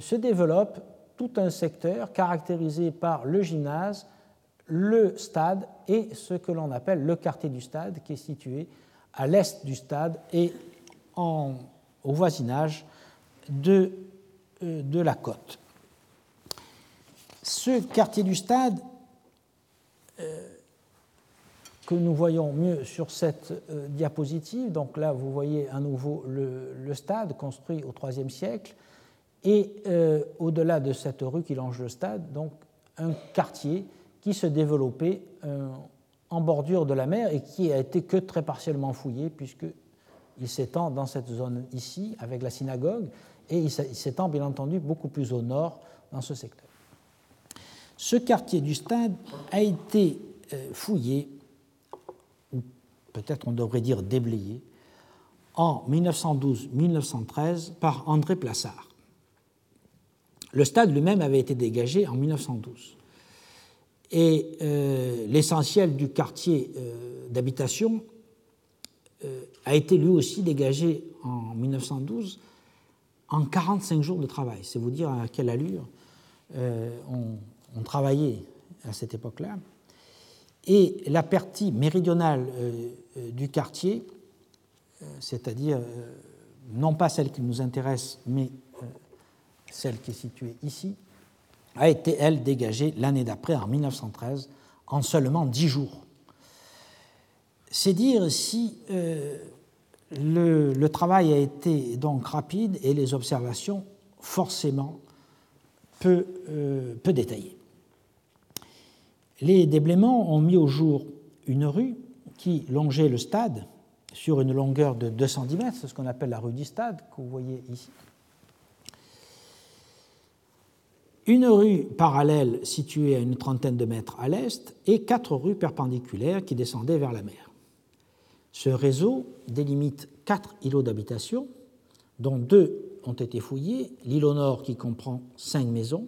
B: se développe tout un secteur caractérisé par le gymnase, le stade et ce que l'on appelle le quartier du stade, qui est situé à l'est du stade et au voisinage de, euh, de la côte. Ce quartier du stade, euh, que nous voyons mieux sur cette euh, diapositive, donc là vous voyez à nouveau le, stade construit au IIIe siècle, et au-delà de cette rue qui longe le stade, donc un quartier qui se développait en bordure de la mer et qui a été que très partiellement fouillé, puisque il s'étend dans cette zone ici avec la synagogue et il s'étend bien entendu beaucoup plus au nord dans ce secteur. Ce quartier du stade a été euh, fouillé, ou peut-être on devrait dire déblayé, en 1912-1913 par André Plassard. Le stade lui-même avait été dégagé en 1912. Et euh, l'essentiel du quartier euh, d'habitation euh, a été lui aussi dégagé en 1912 en 45 jours de travail. C'est vous dire à quelle allure euh, on, travaillait à cette époque-là. Et la partie méridionale du quartier, c'est-à-dire non pas celle qui nous intéresse, mais celle qui est située ici, a été, elle, dégagée l'année d'après, en 1913, en seulement 10 jours c'est dire si euh, le, travail a été donc rapide et les observations forcément peu, euh, peu détaillées. Les déblaiements ont mis au jour une rue qui longeait le stade sur une longueur de 210 mètres, c'est ce qu'on appelle la rue du stade, que vous voyez ici. Une rue parallèle située à une trentaine de mètres à l'est et quatre rues perpendiculaires qui descendaient vers la mer. Ce réseau délimite quatre îlots d'habitation, dont deux ont été fouillés, l'île au nord qui comprend cinq maisons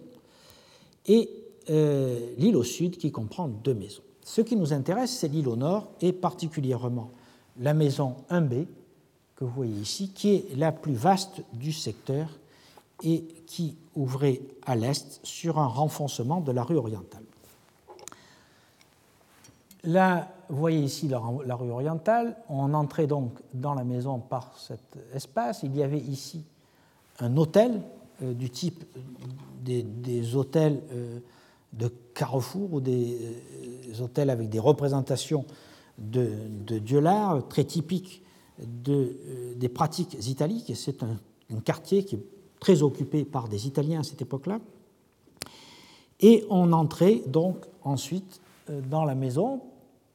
B: et euh, l'île au sud qui comprend deux maisons. Ce qui nous intéresse, c'est l'île au nord et particulièrement la maison 1B que vous voyez ici, qui est la plus vaste du secteur et qui ouvrait à l'est sur un renfoncement de la rue orientale. Là, vous voyez ici la, rue orientale. On entrait donc dans la maison par cet espace. Il y avait ici un hôtel euh, du type des, hôtels euh, de Carrefour ou des, euh, hôtels avec des représentations de, de dieu l'art, très typiques de, des pratiques italiques. C'est un, un quartier qui est très occupé par des Italiens à cette époque-là. Et on entrait donc ensuite dans la maison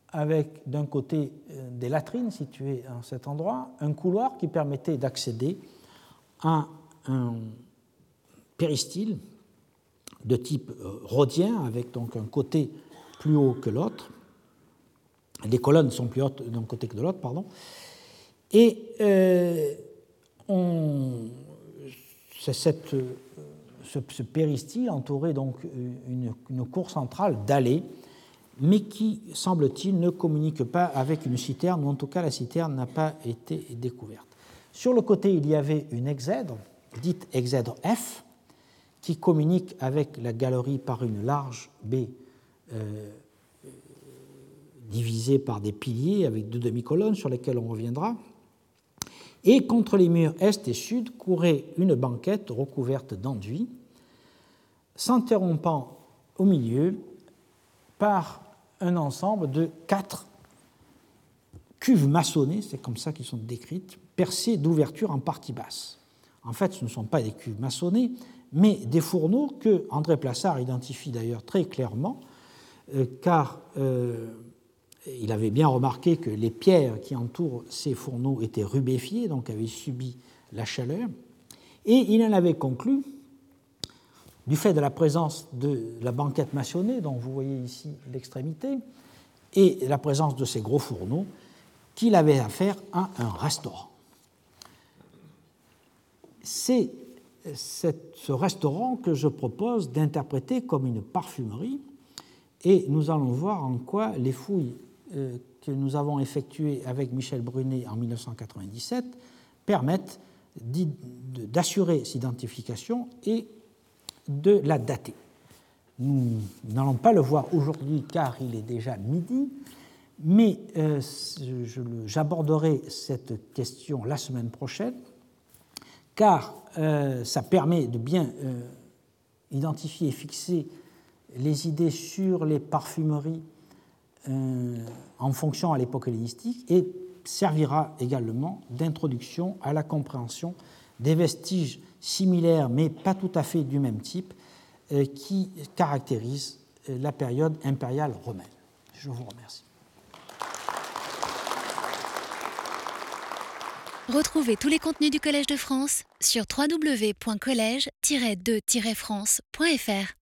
B: avec d'un côté des latrines situées à cet endroit, un couloir qui permettait d'accéder à un péristyle de type euh, rhodien, avec donc un côté plus haut que l'autre. Les colonnes sont plus hautes d'un côté que de l'autre, pardon. Et euh, on, cette, euh, ce, ce, péristyle entourait donc une, une cour centrale d'allées, mais qui, semble-t-il, ne communique pas avec une citerne, ou en tout cas la citerne n'a pas été découverte. Sur le côté, il y avait une exèdre, dite exèdre F, qui communique avec la galerie par une large baie euh, divisée par des piliers avec deux demi-colonnes sur lesquelles on reviendra. Et contre les murs est et sud courait une banquette recouverte d'enduit, s'interrompant au milieu par un ensemble de quatre cuves maçonnées, c'est comme ça qu'ils sont décrites, percées d'ouvertures en partie basse. En fait, ce ne sont pas des cuves maçonnées, mais des fourneaux que André Plassard identifie d'ailleurs très clairement, euh, car euh, il avait bien remarqué que les pierres qui entourent ces fourneaux étaient rubéfiées, donc avaient subi la chaleur, et il en avait conclu, du fait de la présence de la banquette maçonnée, dont vous voyez ici l'extrémité, et la présence de ces gros fourneaux, qu'il avait affaire à un restaurant. C'est ce restaurant que je propose d'interpréter comme une parfumerie et nous allons voir en quoi les fouilles que nous avons effectuées avec Michel Brunet en 1997 permettent d'assurer cette identification et de la dater. Nous n'allons pas le voir aujourd'hui car il est déjà midi, mais euh, j'aborderai cette question la semaine prochaine car euh, ça permet de bien euh, identifier et fixer les idées sur les parfumeries euh, en fonction à l'époque hellénistique et servira également d'introduction à la compréhension des vestiges similaires mais pas tout à fait du même type qui caractérisent la période impériale romaine. Je vous remercie.
A: Retrouvez tous les contenus du Collège de France sur www.colège-2-france.fr.